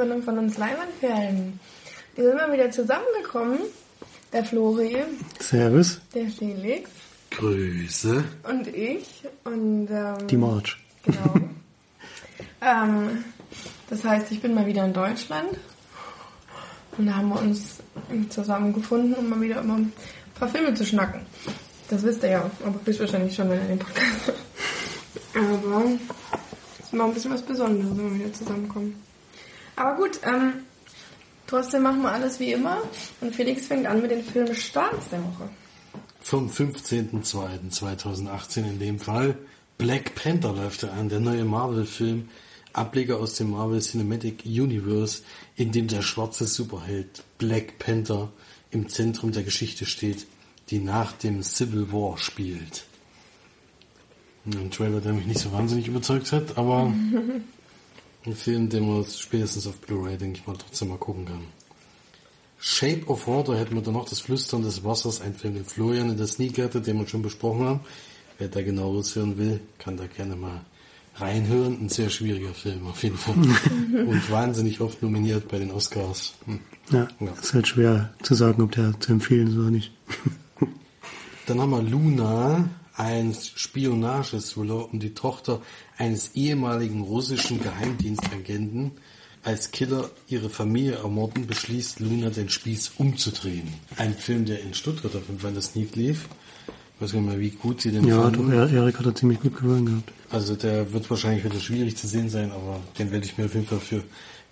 Sendung von uns Leinwandperlen. Wir sind mal wieder zusammengekommen. Der Flori, Servus. der Felix Grüße. und ich. Und ähm, Die March. Genau. ähm, das heißt, ich bin mal wieder in Deutschland. Und da haben wir uns zusammengefunden, um mal wieder über ein paar Filme zu schnacken. Das wisst ihr ja, aber bis wahrscheinlich schon, wenn ihr den Podcast hört. Aber es ist mal ein bisschen was Besonderes, wenn wir wieder zusammenkommen. Aber gut, ähm, trotzdem machen wir alles wie immer. Und Felix fängt an mit den Filmstarts der Woche. Vom 15.02.2018 in dem Fall. Black Panther läuft er an, der neue Marvel-Film, Ableger aus dem Marvel Cinematic Universe, in dem der schwarze Superheld Black Panther im Zentrum der Geschichte steht, die nach dem Civil War spielt. Ein Trailer, der mich nicht so wahnsinnig überzeugt hat, aber ein Film, den man spätestens auf Blu-ray, denke ich mal, trotzdem mal gucken kann. Shape of Water hätten wir dann noch, das Flüstern des Wassers, ein Film, den Florian in der Sneak hatte, den wir schon besprochen haben. Wer da genaueres hören will, kann da gerne mal reinhören. Ein sehr schwieriger Film auf jeden Fall. Und wahnsinnig oft nominiert bei den Oscars. Hm. Ja, Ja. ist halt schwer zu sagen, ob der zu empfehlen ist oder nicht. Dann haben wir Luna, ein Spionagethriller um die Tochter eines ehemaligen russischen Geheimdienstagenten. Als Killer ihre Familie ermorden, beschließt Luna den Spieß umzudrehen. Ein Film, der in Stuttgart auf jeden Fall das Sneak lief. Ich weiß gar nicht mehr, wie gut sie den Ja, fanden. doch, Er- Erik hat er ziemlich gut gefallen gehabt. Also der wird wahrscheinlich wieder schwierig zu sehen sein, aber den werde ich mir auf jeden Fall für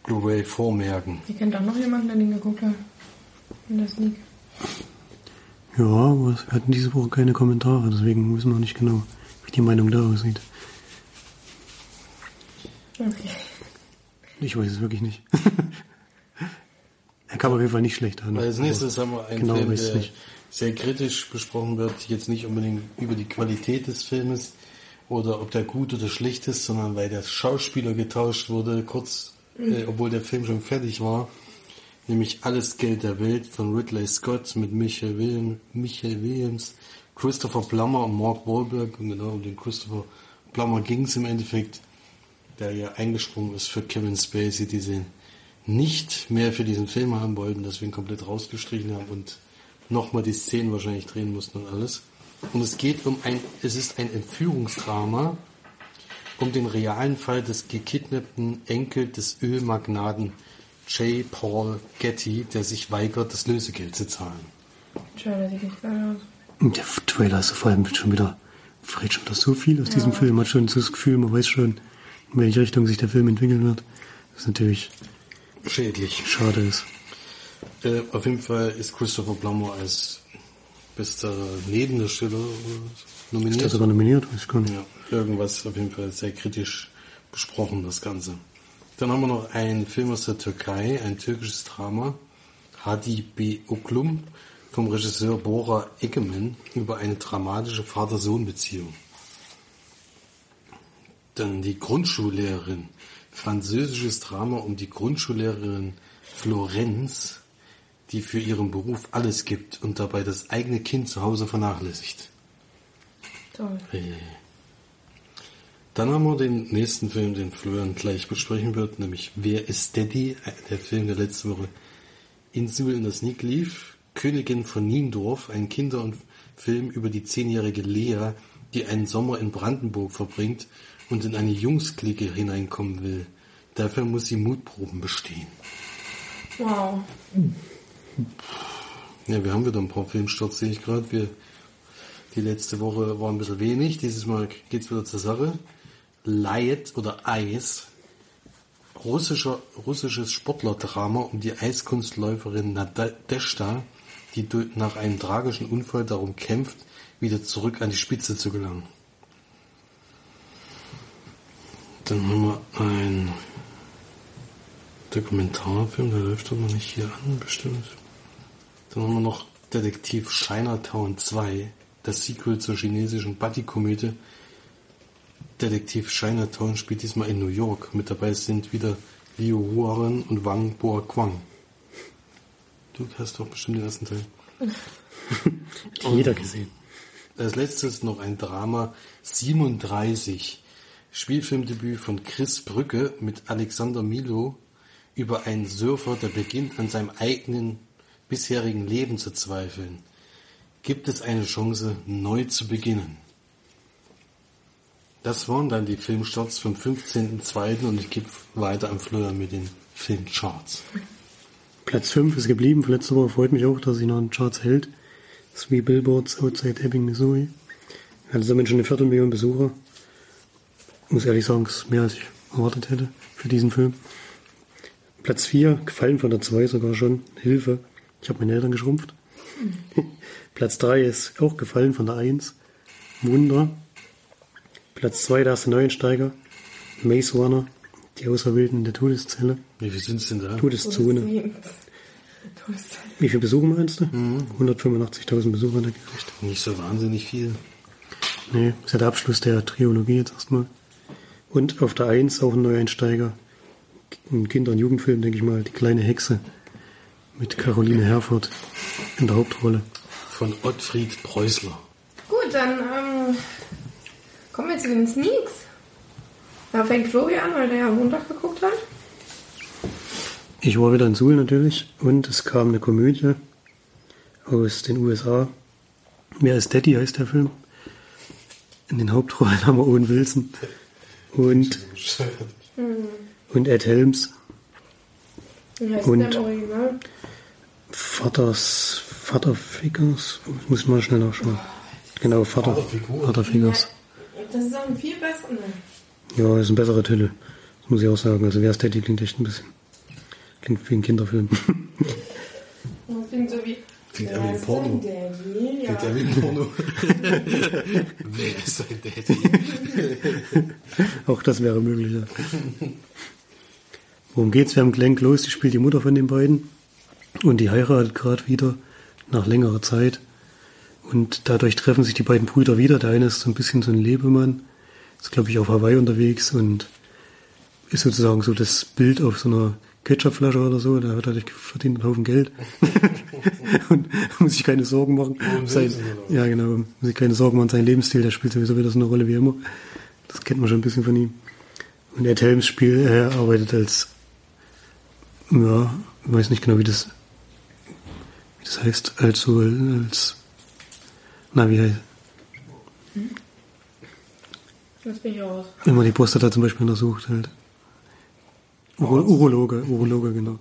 Blu-ray vormerken. Ihr kennt auch noch jemanden, der den geguckt hat. In der Sneak. Ja, aber wir hatten diese Woche keine Kommentare, deswegen wissen wir auch nicht genau, wie die Meinung da aussieht. Okay. Ich weiß es wirklich nicht. er kam auf jeden Fall nicht schlecht an. Als nächstes haben wir einen Genau, Film, der nicht. sehr kritisch besprochen wird. Jetzt nicht unbedingt über die Qualität des Filmes oder ob der gut oder schlecht ist, sondern weil der Schauspieler getauscht wurde, kurz, äh, obwohl der Film schon fertig war. Nämlich Alles Geld der Welt von Ridley Scott mit Michael, William, Michael Williams, Christopher Plummer und Mark Wahlberg. Und genau um den Christopher Plummer ging es im Endeffekt, der ja eingesprungen ist für Kevin Spacey, die sie nicht mehr für diesen Film haben wollten, deswegen komplett rausgestrichen haben und nochmal die Szenen wahrscheinlich drehen mussten und alles. Und es geht um ein, es ist ein Entführungsdrama um den realen Fall des gekidnappten Enkel des Ölmagnaten J. Paul Getty, der sich weigert, das Lösegeld zu zahlen. Trailer sieht nicht geil aus. Und der Trailer ist vor allem schon wieder, verrät schon wieder so viel aus diesem Film. Man hat schon so das Gefühl, man weiß schon, in welche Richtung sich der Film entwickeln wird. Das natürlich Schädlich. schade ist. Äh, auf jeden Fall ist Christopher Plummer als bester Nebendarsteller äh, Ist der nominiert. sogar nominiert? Weiß ich gar nicht. Ja, irgendwas auf jeden Fall sehr kritisch besprochen, das Ganze. Dann haben wir noch einen Film aus der Türkei, ein türkisches Drama, Hadi B. Uklum, vom Regisseur Bora Egemen über eine dramatische Vater-Sohn-Beziehung. Dann die Grundschullehrerin, französisches Drama um die Grundschullehrerin Florenz, die für ihren Beruf alles gibt und dabei das eigene Kind zu Hause vernachlässigt. Toll. Dann haben wir den nächsten Film, den Florian gleich besprechen wird, nämlich Wer ist Daddy? Der Film, der letzte Woche in Suhl in der Sneak lief. Königin von Niendorf, ein Kinder- und Film über die zehnjährige Lea, die einen Sommer in Brandenburg verbringt und in eine Jungsklicke hineinkommen will. Dafür muss sie Mutproben bestehen. Wow. Ja, wir haben wieder ein paar Filmstarts, sehe ich gerade. Wir, die letzte Woche war ein bisschen wenig. Dieses Mal geht's wieder zur Sache. Liet oder Eis. Russischer, russisches Sportlerdrama um die Eiskunstläuferin Nadeshda, die nach einem tragischen Unfall darum kämpft, wieder zurück an die Spitze zu gelangen. Dann haben wir einen Dokumentarfilm, der läuft aber nicht hier an, bestimmt. Dann haben wir noch Detektiv Chinatown 2, das Sequel zur chinesischen Buddy-Komödie. Detektiv Chinatown spielt diesmal in New York. Mit dabei sind wieder Liu Huaren und Wang Boa Kwang. Du hast doch bestimmt den ersten Teil. Jeder gesehen. Als letztes noch ein Drama 37. Spielfilmdebüt von Chris Brücke mit Alexander Milo über einen Surfer, der beginnt an seinem eigenen bisherigen Leben zu zweifeln. Gibt es eine Chance, neu zu beginnen? Das waren dann die Filmstarts vom 15.02. und ich gebe weiter am Fleur mit den Filmcharts. Platz 5 ist geblieben. Von Woche freut mich auch, dass sich noch in Charts hält. Three Billboards Outside Ebbing, Missouri. Hatte damit schon eine Viertelmillion Besucher. Muss ehrlich sagen, es ist mehr als ich erwartet hätte für diesen Film. Platz 4, gefallen von der 2 sogar schon. Hilfe. Ich habe meine Eltern geschrumpft. Platz 3 ist auch gefallen von der 1. Wunder. Platz 2, der erste Neuensteiger. Maze Runner. Die Auserwählten der Todeszelle. Wie viel sind es denn da? Todeszone. Wie viele Besucher meinst du? 185.000 Besucher hat er gekriegt. Nicht so wahnsinnig viel. Nee, ist ja der Abschluss der Trilogie jetzt erstmal. Und auf der 1 auch ein Neueinsteiger. Ein Kinder- und Jugendfilm, denke ich mal, Die kleine Hexe. Mit Caroline Herford in der Hauptrolle. Von Ottfried Preußler. Gut, dann ähm, kommen wir zu den Sneaks. Da fängt Florian an, weil der ja am Montag geguckt hat. Ich war wieder in Suhl natürlich und es kam eine Komödie aus den USA. Wer ist Daddy heißt der Film. In den Hauptrollen haben wir Owen Wilson und, und Ed Helms. Wie heißt Und- der im Original? Vaters, Vaterfigures. Ich muss mal schnell nachschauen. Genau, Vater, Vaterfigur. Vaterfigures. Das ist auch ein viel besserer. Ne? Ja, ist ein besserer Titel. Das muss ich auch sagen. Also wer ist Daddy klingt echt ein bisschen. Klingt wie ein Kinderfilm. Das klingt so wie. Klingt ja wie ein ist Porno. denn Daddy? Ja. Klingt ja wie ein Porno. Wer ist sein Daddy? Auch das wäre möglich. Ja. Worum geht's? Wir haben Glenn Close, die spielt die Mutter von den beiden. Und die heiratet gerade wieder nach längerer Zeit. Und dadurch treffen sich die beiden Brüder wieder. Der eine ist so ein bisschen so ein Lebemann. Ist, glaube ich, auf Hawaii unterwegs und ist sozusagen so das Bild auf so einer Ketchupflasche oder so. Der hat halt verdient einen Haufen Geld. und muss sich keine Sorgen machen. Sein, oder? ja, genau. Muss sich keine Sorgen machen. Sein Lebensstil, der spielt sowieso wieder so eine Rolle wie immer. Das kennt man schon ein bisschen von ihm. Und Ed Helms Spiel, er arbeitet als, ja, ich weiß nicht genau, wie das, wie das heißt, als so, als, na, wie heißt, Das bin ich raus. wenn man die Prostata zum Beispiel untersucht, halt. Uro, Urologe, Urologe, genau.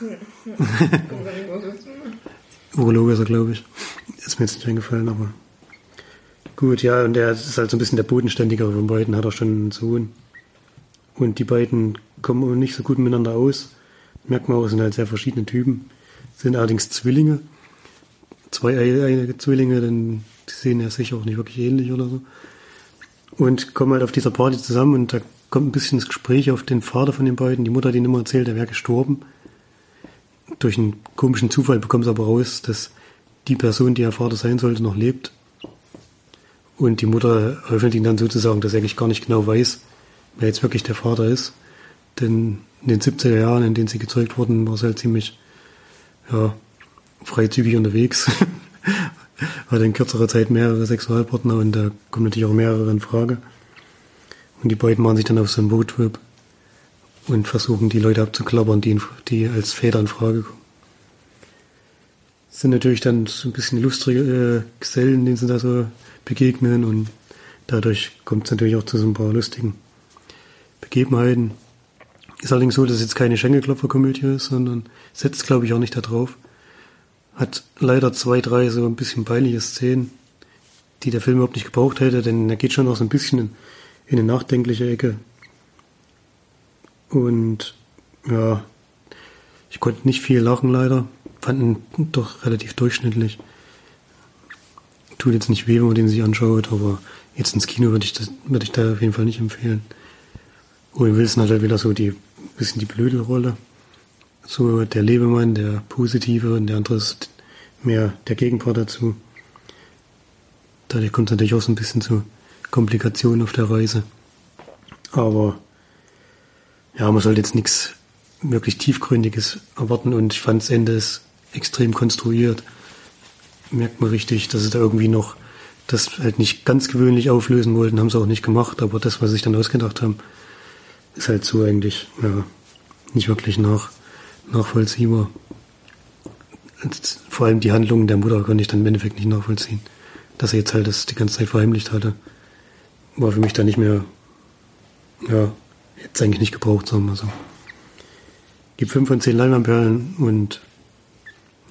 Urologe ist er, glaube ich. Ist mir jetzt nicht eingefallen, aber. Gut, ja, und er ist halt so ein bisschen der bodenständigere von beiden, hat auch schon einen Sohn. Und die beiden kommen auch nicht so gut miteinander aus. Merkt man auch, sind halt sehr verschiedene Typen. Sind allerdings Zwillinge. Zwei einige Zwillinge, denn die sehen ja sicher auch nicht wirklich ähnlich oder so. Und kommen halt auf dieser Party zusammen und da kommt ein bisschen das Gespräch auf den Vater von den beiden. Die Mutter hat ihnen immer erzählt, er wäre gestorben. Durch einen komischen Zufall bekommt sie aber raus, dass die Person, die ihr Vater sein sollte, noch lebt. Und die Mutter öffnet ihn dann sozusagen, dass er eigentlich gar nicht genau weiß, wer jetzt wirklich der Vater ist. Denn in den 70er Jahren, in denen sie gezeugt wurden, war sie halt ziemlich ja, freizügig unterwegs. Hatte in kürzerer Zeit mehrere Sexualpartner und da kommen natürlich auch mehrere in Frage. Und die beiden machen sich dann auf so einen Roadtrip und versuchen die Leute abzuklappern, die, in, die als Väter in Frage kommen. Es sind natürlich dann so ein bisschen lustige äh, Gesellen, denen sie da so begegnen und dadurch kommt es natürlich auch zu so ein paar lustigen Begebenheiten. Ist allerdings so, dass es jetzt keine Schenkelklopfer-Komödie ist, sondern setzt, glaube ich, auch nicht da drauf. Hat leider zwei, drei so ein bisschen peinliche Szenen, die der Film überhaupt nicht gebraucht hätte, denn er geht schon auch so ein bisschen in, in eine nachdenkliche Ecke. Und ja, ich konnte nicht viel lachen leider. Fand ihn doch relativ durchschnittlich. Tut jetzt nicht weh, wenn man den sich anschaut, aber jetzt ins Kino würde ich, das, würde ich da auf jeden Fall nicht empfehlen. Owen Wilson hat halt wieder so die bisschen die blöde Rolle. So der Lebemann, der Positive und der andere ist mehr der Gegenpart dazu. Dadurch kommt es natürlich auch so ein bisschen zu Komplikationen auf der Reise. Aber ja, man sollte jetzt nichts wirklich Tiefgründiges erwarten und ich fand das Ende ist extrem konstruiert. Merkt man richtig, dass es da irgendwie noch das halt nicht ganz gewöhnlich auflösen wollten, haben sie auch nicht gemacht, aber das, was sie sich dann ausgedacht haben, ist halt so eigentlich, ja, nicht wirklich nach, nachvollziehbar. Vor allem die Handlungen der Mutter konnte ich dann im Endeffekt nicht nachvollziehen. Dass er jetzt halt das die ganze Zeit verheimlicht hatte, war für mich dann nicht mehr, ja, jetzt eigentlich nicht gebraucht, sagen wir so. Gibt 5 von 10 Leinwandperlen und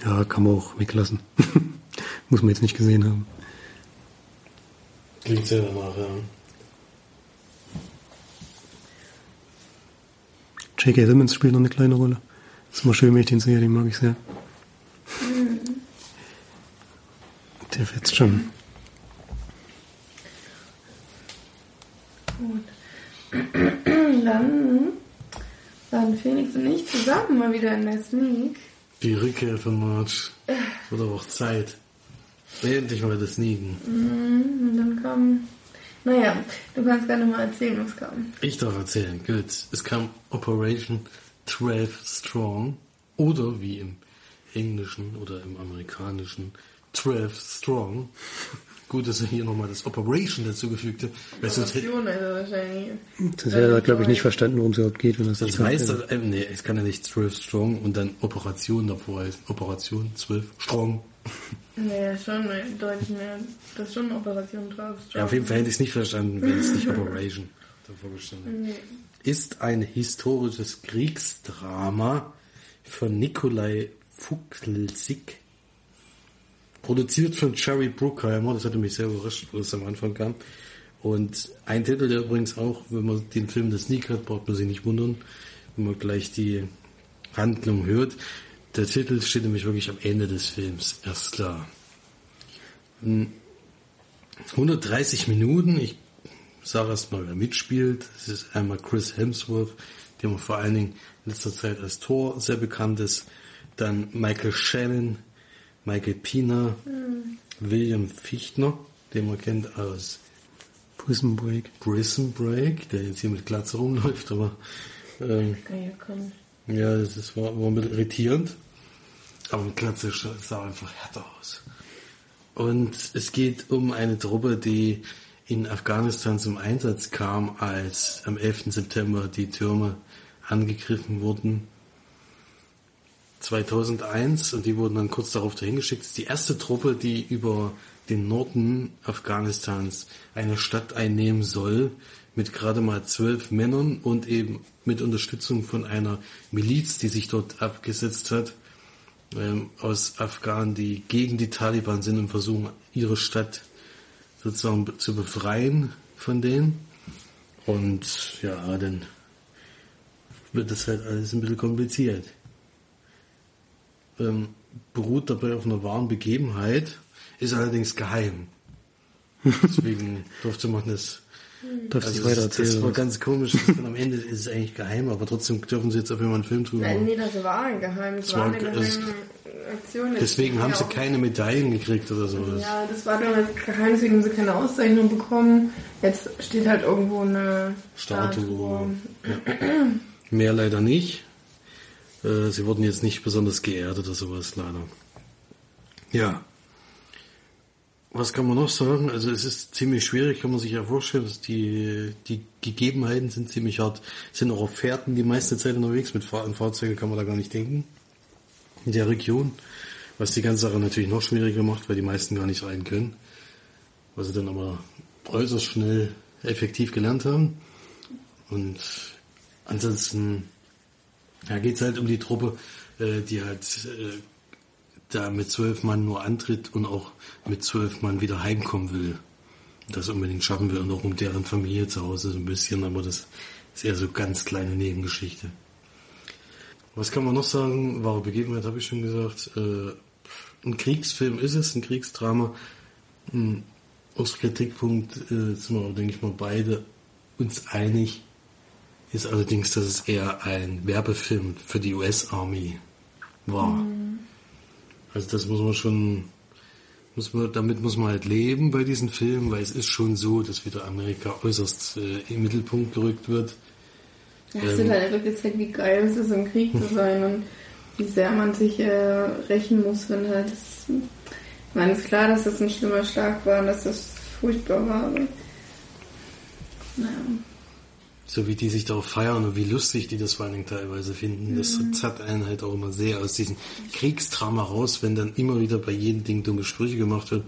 ja, kann man auch weglassen. Muss man jetzt nicht gesehen haben. Klingt sehr danach, ja. J.K. Simmons spielt noch eine kleine Rolle. Das ist immer schön, wenn ich den sehe, den mag ich sehr. Der fetzt schon. Gut. Dann waren Phoenix und ich zusammen mal wieder in der Sneak. Die Rückkehr von March. Oder auch Zeit. Endlich mal das Sneaken. Mhm, Und dann kam. Naja, du kannst gerne mal erzählen, was kam. Ich darf erzählen, gut. Es kam Operation 12 Strong. Oder wie im Englischen oder im Amerikanischen 12 Strong. Gut, dass er hier nochmal das Operation dazugefügt hat. Weil sonst hätte- Operation also wahrscheinlich. Das hätte er, glaube ich, nicht verstanden, worum es überhaupt geht, wenn das Das gesagt heißt, hätte. äh, nee, es kann ja nicht 12 Strong und dann Operation davor heißen. Operation 12 Strong. Naja, schon deutlich mehr. Das ist schon Operation drauf. Ja, auf jeden Fall hätte ich es nicht verstanden, wenn es nicht Operation davor gestanden hätte. Ist ein historisches Kriegsdrama von Nikolai Fuchsig. Produziert von Jerry Bruckheimer, das hatte mich sehr überrascht, wo es am Anfang kam. Und ein Titel, der übrigens auch, wenn man den Film das Sneak hat, braucht man sich nicht wundern, wenn man gleich die Handlung hört. Der Titel steht nämlich wirklich am Ende des Films erst klar. 130 Minuten. Ich sage erst mal, wer mitspielt. Es ist einmal Chris Hemsworth, der man vor allen Dingen in letzter Zeit als Thor sehr bekannt ist. Dann Michael Shannon, Michael Pina, William Fichtner, den man kennt aus Prison Break. Prison Break, der jetzt hier mit Glatze rumläuft, aber ähm, Ja, ja, das ist, war, war ein bisschen irritierend. Aber mit Glatze sah einfach härter aus. Und es geht um eine Truppe, die in Afghanistan zum Einsatz kam, als am 11. September die Türme angegriffen wurden. 2001 und die wurden dann kurz darauf dahin geschickt. Das ist die erste Truppe, die über den Norden Afghanistans eine Stadt einnehmen soll, mit gerade mal zwölf Männern und eben mit Unterstützung von einer Miliz, die sich dort abgesetzt hat, ähm, aus Afghanen, die gegen die Taliban sind und versuchen, ihre Stadt sozusagen zu befreien von denen. Und ja, dann wird das halt alles ein bisschen kompliziert. Ähm, beruht dabei auf einer wahren Begebenheit, ist allerdings geheim. Deswegen durfte man das Darf ich also weiter das, das erzählen? war ganz komisch. Und am Ende ist es eigentlich geheim, aber trotzdem dürfen sie jetzt auf jeden Fall einen Film drüber Nein, machen. nee, das war ein Geheim. Das Es war eine geheime Aktion. Deswegen haben sie Ja, keine Medaillen gekriegt oder so. Ja, das war damals geheim, deswegen haben sie keine Auszeichnung bekommen. Jetzt steht halt irgendwo eine Statue. Mehr leider nicht. Äh, Sie wurden jetzt nicht besonders geehrt oder sowas, leider. Ja. Was kann man noch sagen? Also es ist ziemlich schwierig, kann man sich ja vorstellen, dass die, die Gegebenheiten sind ziemlich hart. Sind auch auf Fährten die meiste Zeit unterwegs, mit Fahr Fahrzeugen kann man da gar nicht denken. In der Region. Was die ganze Sache natürlich noch schwieriger macht, weil die meisten gar nicht rein können. Was sie dann aber äußerst schnell effektiv gelernt haben. Und ansonsten ja, geht es halt um die Truppe, äh, die halt äh, da mit zwölf Mann nur antritt und auch mit zwölf Mann wieder heimkommen will. Das unbedingt schaffen will und auch um deren Familie zu Hause so ein bisschen, aber das ist eher so ganz kleine Nebengeschichte. Was kann man noch sagen? Wahre Begebenheit habe ich schon gesagt. Äh, ein Kriegsfilm ist es, ein Kriegsdrama. Hm, Aus Kritikpunkt äh, sind wir, denke ich mal, beide uns einig. Ist allerdings, dass es eher ein Werbefilm für die US-Army war. Also das muss man schon, muss man, damit muss man halt leben bei diesen Filmen, weil es ist schon so, dass wieder Amerika äußerst äh, im Mittelpunkt gerückt wird. Ja, es wird halt einfach gezeigt, wie geil es ist, im Krieg zu sein und wie sehr man sich äh, rächen muss, wenn halt das. Ich meine, es ist klar, dass das ein schlimmer Schlag war und dass das furchtbar war, aber. Naja. So wie die sich darauf feiern und wie lustig die das vor allen Dingen teilweise finden. Das zerrt einen halt auch immer sehr aus diesem Kriegsdrama raus, wenn dann immer wieder bei jedem Ding dumme Sprüche gemacht wird.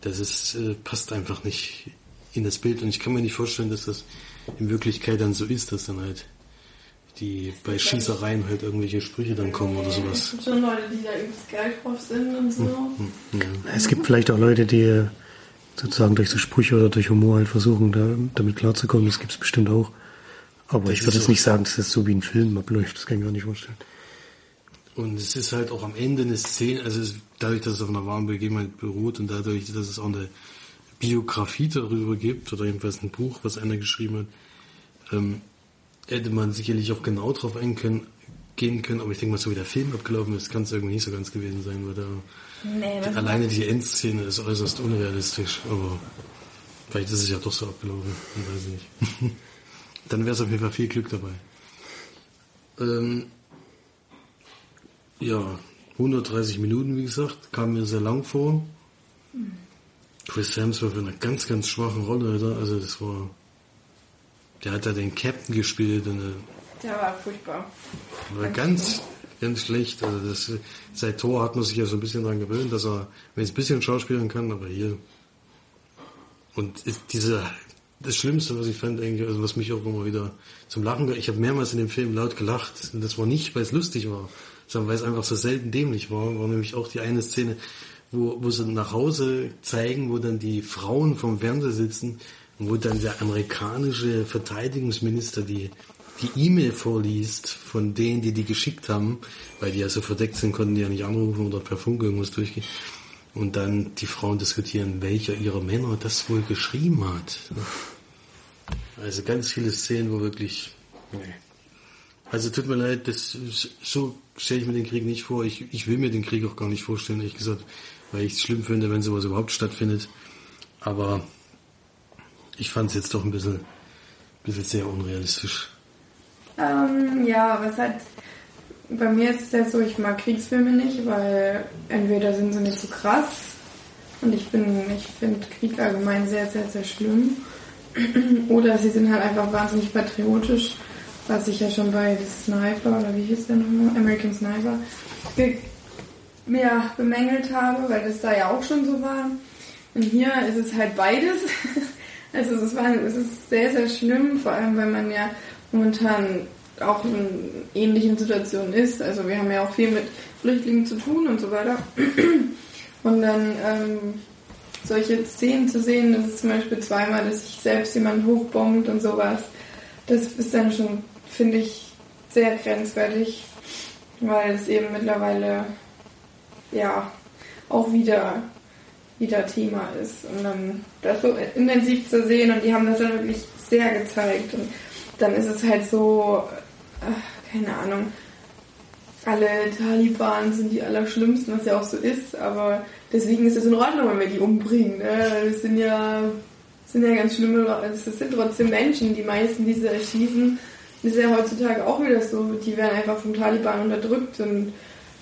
Das ist, äh, passt einfach nicht in das Bild und ich kann mir nicht vorstellen, dass das in Wirklichkeit dann so ist, dass dann halt die bei Schießereien halt irgendwelche Sprüche dann kommen oder Es sowas. gibt schon Leute, die da übelst geil drauf sind und so. Ja. Es gibt vielleicht auch Leute, die äh, sozusagen durch so Sprüche oder durch Humor halt versuchen, da, damit klarzukommen. Das gibt es bestimmt auch. Aber Das ich würde jetzt nicht sagen, dass das so wie ein Film abläuft. Das kann ich mir gar nicht vorstellen. Und es ist halt auch am Ende eine Szene, also es, dadurch, dass es auf einer wahren Begebenheit beruht und dadurch, dass es auch eine Biografie darüber gibt, oder jedenfalls ein Buch, was einer geschrieben hat, ähm, hätte man sicherlich auch genau drauf eingehen können, gehen können, aber ich denke mal, so wie der Film abgelaufen ist, kann es irgendwie nicht so ganz gewesen sein, weil da Nee, das alleine die Endszene ist äußerst unrealistisch, aber vielleicht ist es ja doch so abgelaufen, ich weiß nicht. Dann wäre es auf jeden Fall viel Glück dabei. Ähm, ja, 130 Minuten, wie gesagt, kam mir sehr lang vor. Chris Hemsworth in einer ganz, ganz schwachen Rolle, Alter. Also das war... Der hat da den Captain gespielt und äh, der war furchtbar. war ganz, ganz schlecht. Also das, seit Tor hat man sich ja so ein bisschen daran gewöhnt, dass er wenn es ein bisschen schauspielern kann, aber hier. Und ist diese, das Schlimmste, was ich fand, eigentlich, also was mich auch immer wieder zum Lachen, ge- ich habe mehrmals in dem Film laut gelacht. Und das war nicht, weil es lustig war, sondern weil es einfach so selten dämlich war. War nämlich auch die eine Szene, wo, wo sie nach Hause zeigen, wo dann die Frauen vom Fernseher sitzen und wo dann der amerikanische Verteidigungsminister die die E-Mail vorliest von denen, die die geschickt haben, weil die ja so verdeckt sind, konnten die ja nicht anrufen oder per Funk irgendwas durchgehen. Und dann die Frauen diskutieren, welcher ihrer Männer das wohl geschrieben hat. Also ganz viele Szenen, wo wirklich... Nee. Also tut mir leid, das so stelle ich mir den Krieg nicht vor. Ich, ich will mir den Krieg auch gar nicht vorstellen, ehrlich gesagt, weil ich es schlimm finde, wenn sowas überhaupt stattfindet. Aber ich fand es jetzt doch ein bisschen, bisschen sehr unrealistisch. Ähm, ja, was halt bei mir ist es ja so, ich mag Kriegsfilme nicht, weil entweder sind sie nicht so krass und ich bin, ich finde Krieg allgemein sehr, sehr, sehr schlimm. Oder sie sind halt einfach wahnsinnig patriotisch, was ich ja schon bei The Sniper oder wie hieß der nochmal? American Sniper ja, bemängelt habe, weil das da ja auch schon so war. Und hier ist es halt beides. Also es ist, es ist sehr, sehr schlimm, vor allem weil man ja momentan auch in ähnlichen Situationen ist. Also wir haben ja auch viel mit Flüchtlingen zu tun und so weiter. Und dann ähm, solche Szenen zu sehen, das ist zum Beispiel zweimal, dass sich selbst jemand hochbombt und sowas, das ist dann schon, finde ich, sehr grenzwertig, weil es eben mittlerweile ja auch wieder wieder Thema ist und dann das so intensiv zu sehen und die haben das dann wirklich sehr gezeigt und dann ist es halt so, ach, keine Ahnung, alle Taliban sind die allerschlimmsten, was ja auch so ist, aber deswegen ist es in Ordnung, wenn wir die umbringen. Ne? Das sind ja, sind ja ganz schlimme Leute, das sind trotzdem Menschen, die meisten, die sie erschießen, das ist ja heutzutage auch wieder so, die werden einfach vom Taliban unterdrückt und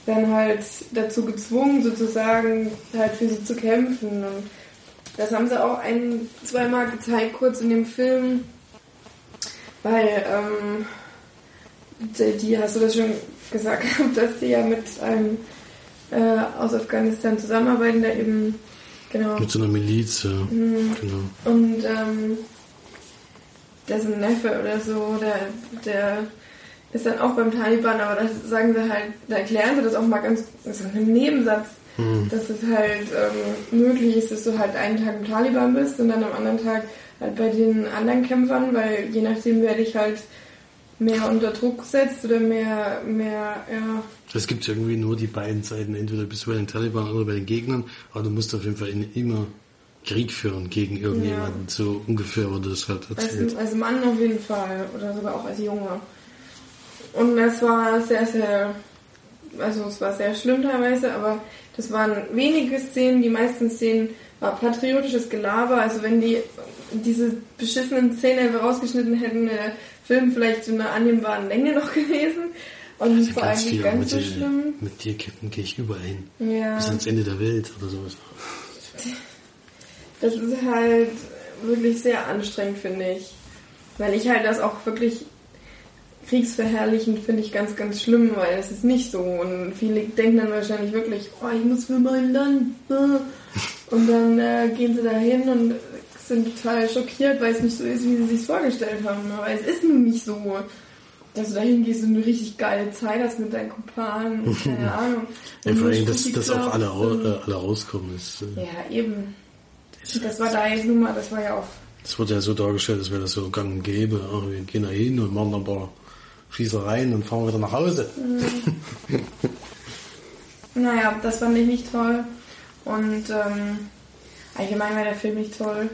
werden halt dazu gezwungen, sozusagen halt für sie zu kämpfen. Und das haben sie auch ein, zweimal gezeigt, kurz in dem Film, weil, ähm, die, hast du das schon gesagt, dass die ja mit einem äh, aus Afghanistan zusammenarbeiten, der eben, genau, Mit so einer Miliz, ja. Genau. und ähm, dessen Neffe oder so, der, der ist dann auch beim Taliban, aber da sagen sie halt, da erklären sie das auch mal ganz, das ist ein Nebensatz, dass es halt ähm, möglich ist, dass du halt einen Tag im Taliban bist und dann am anderen Tag halt bei den anderen Kämpfern, weil je nachdem, wer dich halt mehr unter Druck setzt oder mehr, mehr, ja, Es gibt irgendwie nur die beiden Seiten. Entweder bist du bei den Taliban oder bei den Gegnern, aber du musst auf jeden Fall immer Krieg führen gegen irgendjemanden. So ungefähr wurde das halt erzählt. Als, als Mann auf jeden Fall oder sogar auch als Junge. Und das war sehr, sehr, also es war sehr schlimm teilweise, aber das waren wenige Szenen, die meisten Szenen war patriotisches Gelaber. Also wenn die diese beschissenen Szenen rausgeschnitten hätten, der Film vielleicht in einer annehmbaren Länge noch gewesen. Und Also vor allem nicht ganz so schlimm. mit dir, Captain, gehe ich überall hin. Ja. Bis ans Ende der Welt oder sowas. Das ist halt wirklich sehr anstrengend, finde ich. Weil ich halt das auch wirklich kriegsverherrlichend finde ich ganz, ganz schlimm, weil das ist nicht so. Und viele denken dann wahrscheinlich wirklich, oh, ich muss für mein Land. ah. Und dann äh, gehen sie da hin und sind total schockiert, weil es nicht so ist, wie sie sich vorgestellt haben. Aber es ist nun nicht so, dass du da hingehst und eine richtig geile Zeit hast mit deinen Kumpanen und keine Ahnung. Ja, vor allem, dass, dass auch alle, äh, alle rauskommen. Ist, äh, Ja, eben. Das war da jetzt nun mal, das war ja auch Es wird ja so dargestellt, als wäre das so gang und gäbe. Ah, Wir gehen da hin und machen ein paar Schießereien und fahren wieder nach Hause. Naja, das fand ich nicht toll. Und ähm, allgemein war der Film nicht toll.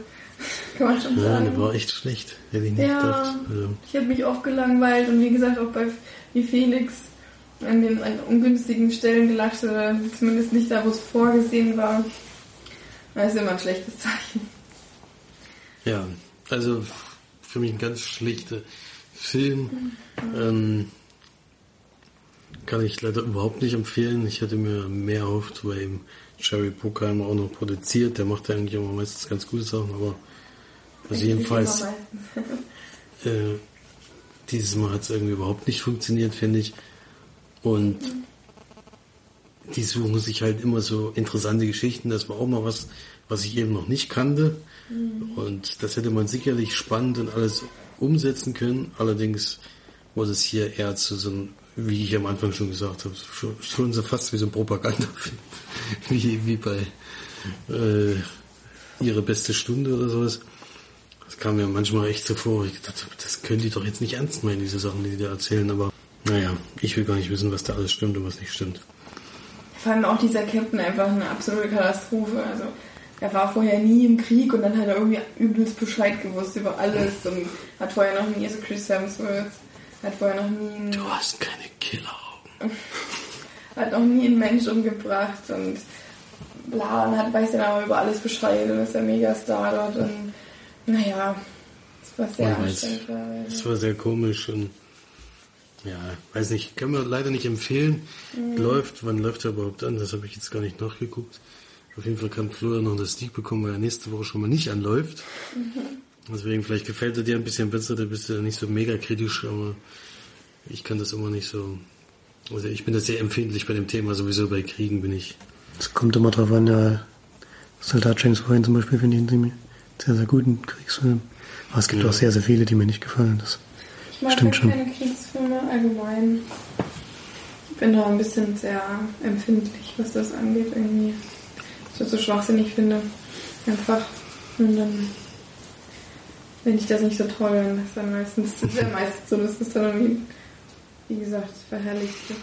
Kann man schon Ja, sagen. der war echt schlecht. Hätte ich nicht Ja. gedacht. Also, Ich habe mich oft gelangweilt und wie gesagt auch bei wie Felix an den an ungünstigen Stellen gelacht oder zumindest nicht da, wo es vorgesehen war. Das ist immer ein schlechtes Zeichen. ja, also für mich ein ganz schlichter Film. Ähm, kann ich leider überhaupt nicht empfehlen. Ich hätte mir mehr erhofft, weil eben Jerry Bruckheimer auch noch produziert. Der macht ja eigentlich immer meistens ganz gute Sachen, aber also jedenfalls. Äh, dieses Mal hat es irgendwie überhaupt nicht funktioniert, finde ich. Und die suchen sich halt immer so interessante Geschichten. Das war auch mal was, was ich eben noch nicht kannte. Und das hätte man sicherlich spannend und alles umsetzen können. Allerdings wurde es hier eher zu so einem, wie ich am Anfang schon gesagt habe, schon, schon so fast wie so ein Propagandafilm. wie, wie bei äh, Ihre beste Stunde oder sowas. Das kam mir manchmal echt so vor. Ich dachte, das können die doch jetzt nicht ernst meinen, diese Sachen, die die da erzählen. Aber naja, ich will gar nicht wissen, was da alles stimmt und was nicht stimmt. Vor allem auch dieser Captain einfach eine absolute Katastrophe. Also er war vorher nie im Krieg und dann hat er irgendwie übelst Bescheid gewusst über alles und hat vorher noch nie, also Chris Hemsworth, hat vorher noch nie Du hast keine Killeraugen. hat noch nie einen Mensch umgebracht und bla und hat, weiß dann aber über alles Bescheid und ist der Megastar dort und naja, das war sehr anstrengend. Das war sehr komisch und ja, weiß nicht, kann man leider nicht empfehlen. Läuft, wann läuft er überhaupt an? Das habe ich jetzt gar nicht nachgeguckt. Auf jeden Fall kann Florian noch das Sneak bekommen, weil er nächste Woche schon mal nicht anläuft. Deswegen, vielleicht gefällt er dir ein bisschen besser, da bist du ja nicht so mega kritisch, aber ich kann das immer nicht so. Also ich bin da sehr empfindlich bei dem Thema, sowieso bei Kriegen bin ich. Es kommt immer drauf an, ja. Soldat James Ryan zum Beispiel finde ich einen ziemlich sehr, sehr guten Kriegsfilm. Aber es gibt Ja. auch sehr, sehr viele, die mir nicht gefallen. Das Ich mag Stimmt ja schon. keine Kriegsfilme allgemein. Ich bin da ein bisschen sehr empfindlich, was das angeht irgendwie. Ich das so schwachsinnig finde. Einfach. Und dann finde ich das nicht so toll, wenn das dann meistens, das ist ja meistens so, dass das dann irgendwie, wie gesagt, verherrlicht wird.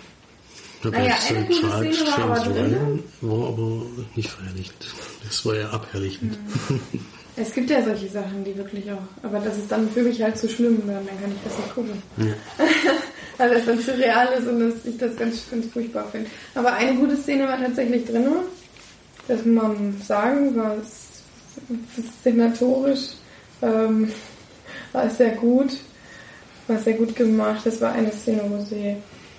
Ich Naja, eine gute Charles Szene war aber drin. War aber nicht verherrlichend. Das war ja abherrlichend. Es gibt ja solche Sachen, die wirklich auch, aber das ist dann für mich halt zu schlimm, dann dann kann ich das nicht gucken. Ja. Weil das dann zu real ist und dass ich das ganz, ganz furchtbar finde. Aber eine gute Szene war tatsächlich drin. Das muss man sagen, war es szenatorisch, ähm, war es sehr gut, war sehr gut gemacht. Das war eine Szene, wo sie,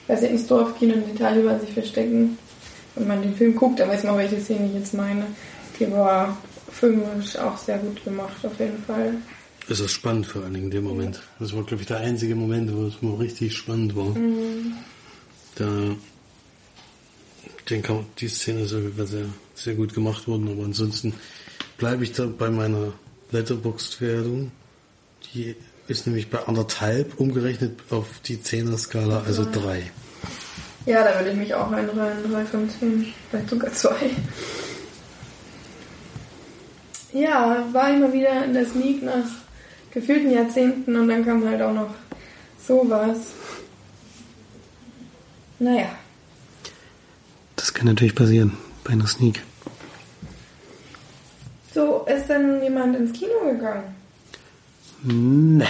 weil sie ins Dorf gehen und die Taliban sich verstecken und man den Film guckt, dann weiß man, welche Szene ich jetzt meine. Die war filmisch auch sehr gut gemacht, auf jeden Fall. Es ist spannend vor allen Dingen in dem Moment. Das war, glaube ich, der einzige Moment, wo es mal richtig spannend war. Da den kann, die Szene ist sogar sehr, sehr gut gemacht worden, aber ansonsten bleibe ich da bei meiner Letterboxd-Wertung. Die ist nämlich bei anderthalb umgerechnet auf die 10er-Skala, also drei. Ja, da würde ich mich auch einreihen, 3 von 10, vielleicht sogar 2. Ja, war immer wieder in der Sneak nach gefühlten Jahrzehnten und dann kam halt auch noch sowas. Naja, Das kann natürlich passieren bei einer Sneak. so ist dann jemand ins Kino gegangen. Ne.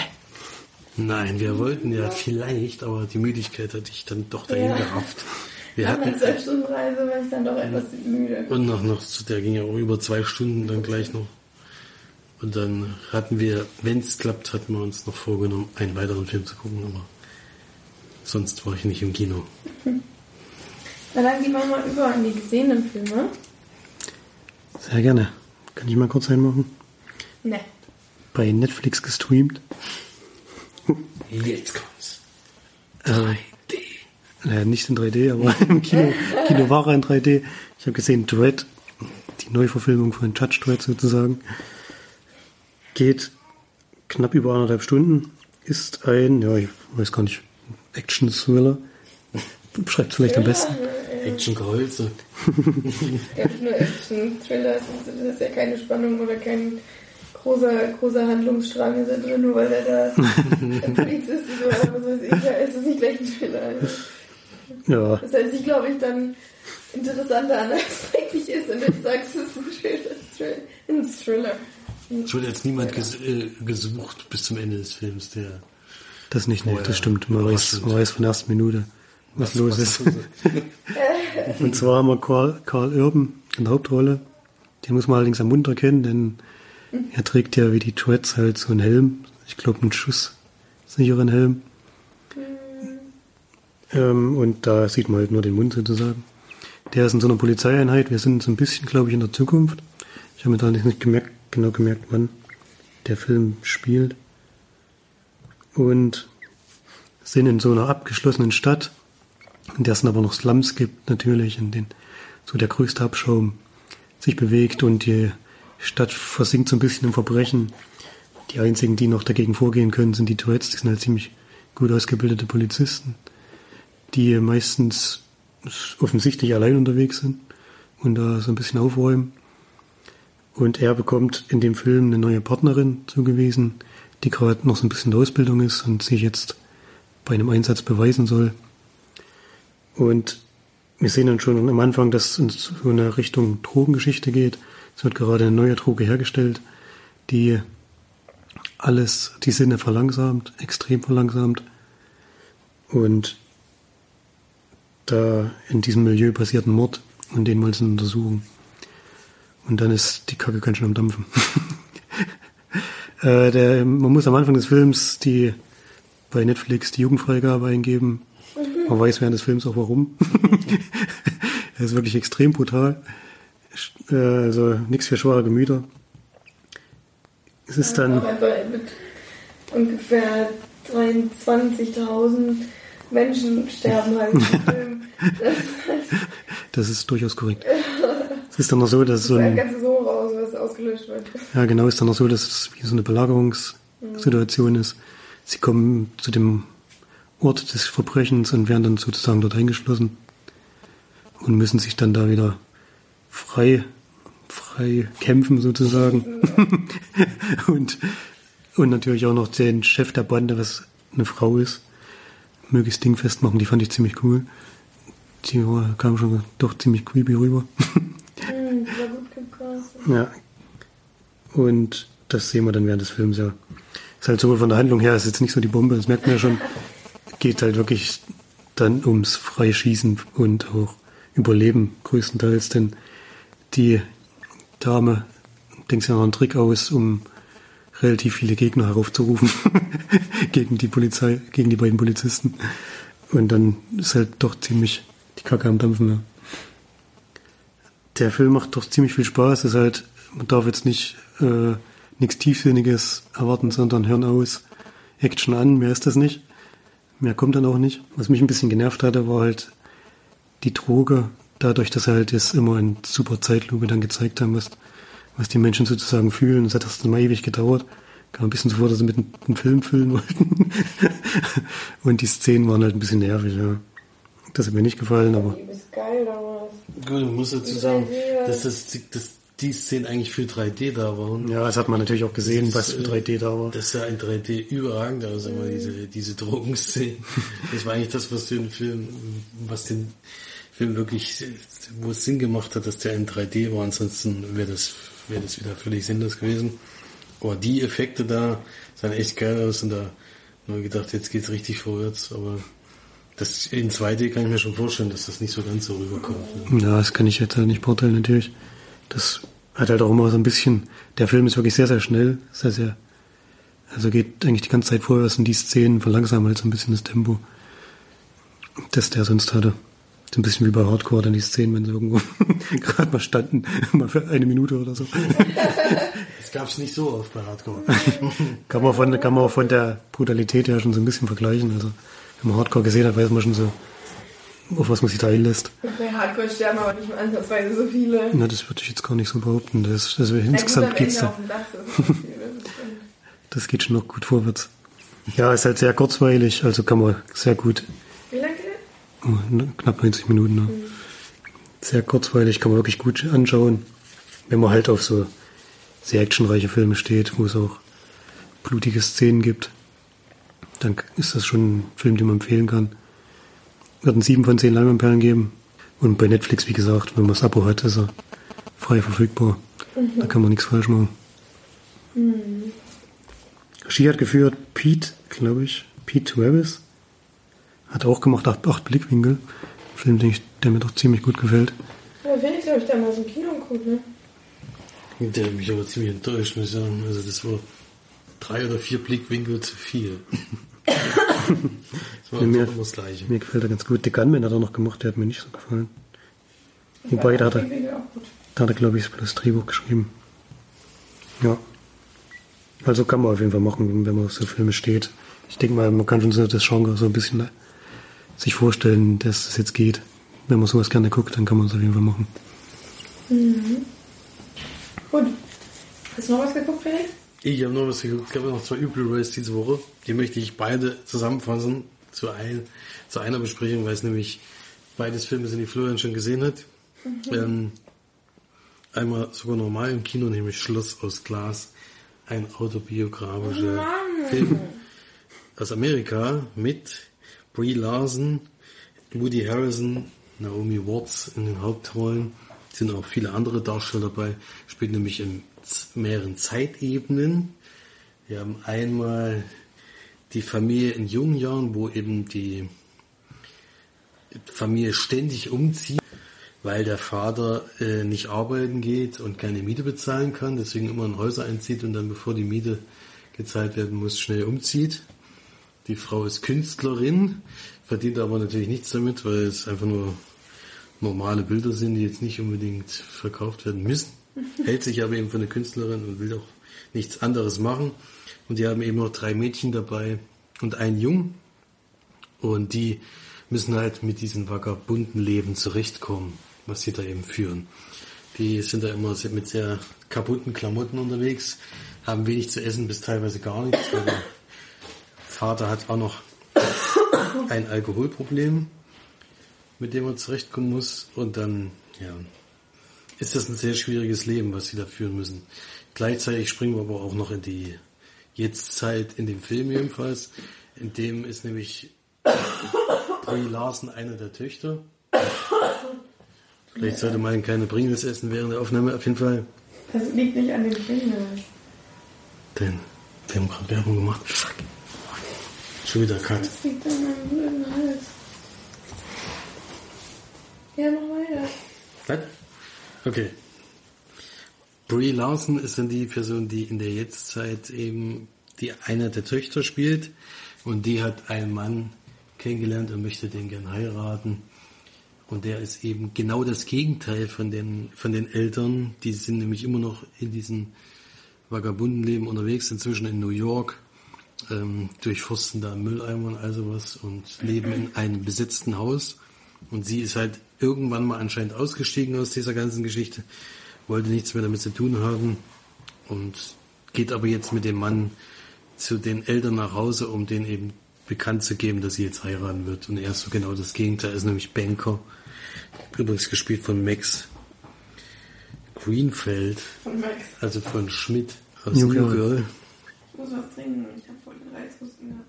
Nein, wir wollten ja vielleicht, aber die Müdigkeit hat dich dann doch dahin Ja. gerafft. Wir Nach einer hatten, 12 Stunden Reise war ich dann doch etwas müde. Und noch, noch, der ging ja auch über zwei Stunden dann gleich noch. Und dann hatten wir, wenn es klappt, hatten wir uns noch vorgenommen, einen weiteren Film zu gucken, aber sonst war ich nicht im Kino. Na dann gehen wir mal über an die gesehenen Filme. Sehr gerne. Kann ich mal kurz einmachen? Ne. Bei Netflix gestreamt. Jetzt kommt's. 3D. Naja, nicht in 3D, aber im Kino, Kino war er in 3D. Ich habe gesehen Dread, die Neuverfilmung von Judge Dread sozusagen. Geht knapp über anderthalb Stunden. Ist ein, ja, ich weiß gar nicht, Action-Thriller. Beschreibt es vielleicht am besten. Action-Gehölze. Ja, nicht nur Action-Thriller, es ist, ja keine Spannung oder kein großer, großer Handlungsstrang ist da drin, nur weil er da Polizist ist oder was weiß ich, ist es nicht gleich ein Thriller. Ja, Das hört sich, glaube ich, dann interessanter an, als es eigentlich ist. Und jetzt sagst du, es ist ein Thriller. Ein Thriller. Es wurde jetzt niemand ges äh, gesucht bis zum Ende des Films, der. das nicht, nee, das stimmt. Man weiß, man weiß von der ersten Minute, was, los ist. was- Und zwar haben wir Karl, Karl Urban in der Hauptrolle. Den muss man allerdings am Mund erkennen, denn er trägt ja wie die Dreads halt so einen Helm. Ich glaube, einen schusssicheren Helm. Ähm, und da sieht man halt nur den Mund sozusagen. Der ist in so einer Polizeieinheit. Wir sind so ein bisschen, glaube ich, in der Zukunft. Ich habe mir da nicht gemerkt, genau gemerkt, wann der Film spielt. Und sind in so einer abgeschlossenen Stadt, in der es aber noch Slums gibt, natürlich, in denen so der größte Abschaum sich bewegt und die Stadt versinkt so ein bisschen im Verbrechen. Die einzigen, die noch dagegen vorgehen können, sind die Tourettes, die sind halt ziemlich gut ausgebildete Polizisten, die meistens offensichtlich allein unterwegs sind und da so ein bisschen aufräumen. Und er bekommt in dem Film eine neue Partnerin zugewiesen, die gerade noch so ein bisschen in der Ausbildung ist und sich jetzt bei einem Einsatz beweisen soll. Und wir sehen dann schon am Anfang, dass es in so eine Richtung Drogengeschichte geht. Es wird gerade eine neue Droge hergestellt, die alles, die Sinne verlangsamt, extrem verlangsamt. Und da in diesem Milieu passiert ein Mord und den wollen sie untersuchen. Und dann ist die Kacke ganz schön am Dampfen. äh, der, man muss am Anfang des Films die bei Netflix die Jugendfreigabe eingeben. Man weiß während des Films auch warum. er ist wirklich extrem brutal. Äh, Also nichts für schwache Gemüter. Es ist dann, mit ungefähr 23.000 Menschen sterben halt im Film. Das ist das durchaus korrekt. Es ist dann noch so, dass so ein ein, ganzes Ohr raus, was ausgelöscht wird. ja genau, ist dann noch so, dass es wie so eine Belagerungssituation ist. Sie kommen zu dem Ort des Verbrechens und werden dann sozusagen dort eingeschlossen und müssen sich dann da wieder frei, frei kämpfen sozusagen. und, und natürlich auch noch den Chef der Bande, was eine Frau ist, möglichst dingfest machen. Die fand ich ziemlich cool. Die kam schon doch ziemlich creepy rüber. Hm, gecastet. Ja. Und das sehen wir dann während des Films, ja. Ist halt so von der Handlung her, ist jetzt nicht so die Bombe, das merkt man ja schon. Geht halt wirklich dann ums Freischießen und auch Überleben größtenteils, denn die Dame denkt sich ja noch einen Trick aus, um relativ viele Gegner heraufzurufen gegen die Polizei, gegen die beiden Polizisten. Und dann ist halt doch ziemlich die Kacke am Dampfen, ja der Film macht doch ziemlich viel Spaß. Ist halt, man darf jetzt nicht äh, nichts Tiefsinniges erwarten, sondern Hirn aus, Action an. Mehr ist das nicht. Mehr kommt dann auch nicht. Was mich ein bisschen genervt hatte, war halt die Droge. Dadurch, dass sie halt jetzt immer in super Zeitlupe dann gezeigt haben, was, was die Menschen sozusagen fühlen. Das hat das dann mal ewig gedauert. Kam ein bisschen so vor, dass sie mit einem Film füllen wollten. Und die Szenen waren halt ein bisschen nervig, ja. Das hat mir nicht gefallen, aber Die ist geil. Gut, ich muss dazu sagen, dass, das, dass die Szenen eigentlich für 3D da waren. ja, das hat man natürlich auch gesehen, Das was ist, für äh, 3D da war. Das sah in 3D überragend aus, aber Mhm. diese, diese Drogenszenen. Das war eigentlich das, was den Film, was den Film wirklich, wo es Sinn gemacht hat, dass der in 3D war. Ansonsten wäre das, wäre das wieder völlig sinnlos gewesen. Aber die Effekte da sahen echt geil aus und da haben wir gedacht, jetzt geht's richtig vorwärts, aber das in 2D kann ich mir schon vorstellen, dass das nicht so ganz so rüberkommt. Ne? Ja, das kann ich jetzt halt nicht beurteilen, natürlich. Das hat halt auch immer so ein bisschen, der Film ist wirklich sehr, sehr schnell, sehr, sehr, also geht eigentlich die ganze Zeit vorwärts und die Szenen verlangsamen halt so ein bisschen das Tempo, das der sonst hatte. So ein bisschen wie bei Hardcore, dann die Szenen, wenn sie irgendwo gerade mal standen, mal für eine Minute oder so. Das gab es nicht so oft bei Hardcore. kann, man von, kann man auch von der Brutalität her schon so ein bisschen vergleichen. Also, wenn man Hardcore gesehen hat, weiß man schon so, auf was man sich da einlässt. Bei Hardcore sterben aber nicht mal ansatzweise so viele. Na, das würde ich jetzt gar nicht so behaupten. Das, das gut, insgesamt am geht's da. das. Das geht schon noch gut vorwärts. Ja, ist halt sehr kurzweilig, also kann man sehr gut. Wie lange geht? Oh, knapp 90 Minuten. Ne? Sehr kurzweilig, kann man wirklich gut anschauen. Wenn man halt auf so sehr actionreiche Filme steht, wo es auch blutige Szenen gibt, dann ist das schon ein Film, den man empfehlen kann. Wird ein 7 von 10 Leinwandperlen geben. Und bei Netflix, wie gesagt, wenn man das Abo hat, ist er frei verfügbar. Da kann man nichts falsch machen. Regie hat geführt Pete, glaube ich, Pete Travis. Hat auch gemacht acht, acht Blickwinkel. Film, den ich, der mir doch ziemlich gut gefällt. Ja, Felix habe ich da mal so im Kino geguckt, ne? Der hat mich aber ziemlich enttäuscht, muss ich sagen. Also das war drei oder vier Blickwinkel zu viel. Das war mir, immer das Gleiche. mir gefällt er ganz gut. The Gunman hat er noch gemacht, der hat mir nicht so gefallen. Wobei, da hat er, da hat er glaube ich, das Drehbuch geschrieben. Ja. Also kann man auf jeden Fall machen, wenn man auf so Filme steht. Ich denke mal, man kann schon so das Genre so ein bisschen sich vorstellen, dass es jetzt geht. Wenn man sowas gerne guckt, dann kann man es auf jeden Fall machen. Gut. Hast du noch was geguckt, Felix? Ich habe noch was geguckt. Es gab noch zwei Blu-rays diese Woche. Die möchte ich beide zusammenfassen zu, ein, zu einer Besprechung, weil es nämlich beides Filme sind, die Florian schon gesehen hat. Ähm, einmal sogar normal im Kino, nämlich Schloss aus Glas. Ein autobiografischer Film aus Amerika mit Brie Larson, Woody Harrison, Naomi Watts in den Hauptrollen. Es sind auch viele andere Darsteller dabei, spielt nämlich z- mehreren Zeitebenen. Wir haben einmal die Familie in jungen Jahren, wo eben die Familie ständig umzieht, weil der Vater äh, nicht arbeiten geht und keine Miete bezahlen kann, deswegen immer in Häuser einzieht und dann, bevor die Miete gezahlt werden muss, schnell umzieht. Die Frau ist Künstlerin, verdient aber natürlich nichts damit, weil es einfach nur normale Bilder sind, die jetzt nicht unbedingt verkauft werden müssen. Hält sich aber eben für eine Künstlerin und will auch nichts anderes machen. Und die haben eben noch drei Mädchen dabei und einen Jungen. Und die müssen halt mit diesem vagabunden Leben zurechtkommen, was sie da eben führen. Die sind da immer mit sehr kaputten Klamotten unterwegs, haben wenig zu essen bis teilweise gar nichts. Der Vater hat auch noch ein Alkoholproblem, mit dem er zurechtkommen muss. Und dann, ja, ist das ein sehr schwieriges Leben, was sie da führen müssen. Gleichzeitig springen wir aber auch noch in die Jetztzeit, in dem Film jedenfalls. In dem ist nämlich Brie Larson eine der Töchter. Vielleicht sollte man keine Pringles essen während der Aufnahme. Auf jeden Fall. Das liegt nicht an den Filmen. Denn wir haben gerade Werbung gemacht. Fuck. Schon wieder Cut. Das liegt an meinem blöden Hals. Ja, mach weiter. Was? Okay. Brie Larson ist dann die Person, die in der Jetztzeit eben die eine der Töchter spielt und die hat einen Mann kennengelernt und möchte den gern heiraten. Und der ist eben genau das Gegenteil von den, von den Eltern. Die sind nämlich immer noch in diesem Vagabundenleben unterwegs, inzwischen in New York, ähm, durchforsten da Mülleimer und all sowas und leben in einem besetzten Haus. Und sie ist halt irgendwann mal anscheinend ausgestiegen aus dieser ganzen Geschichte, wollte nichts mehr damit zu tun haben und geht aber jetzt mit dem Mann zu den Eltern nach Hause, um denen eben bekannt zu geben, dass sie jetzt heiraten wird. Und er ist so genau das Gegenteil, er ist nämlich Banker. Übrigens gespielt von Max Greenfeld, Von Max. also von Schmidt aus New New Girl. Girl. Ich muss was trinken. Ich habe voll den Reizhusten gehabt.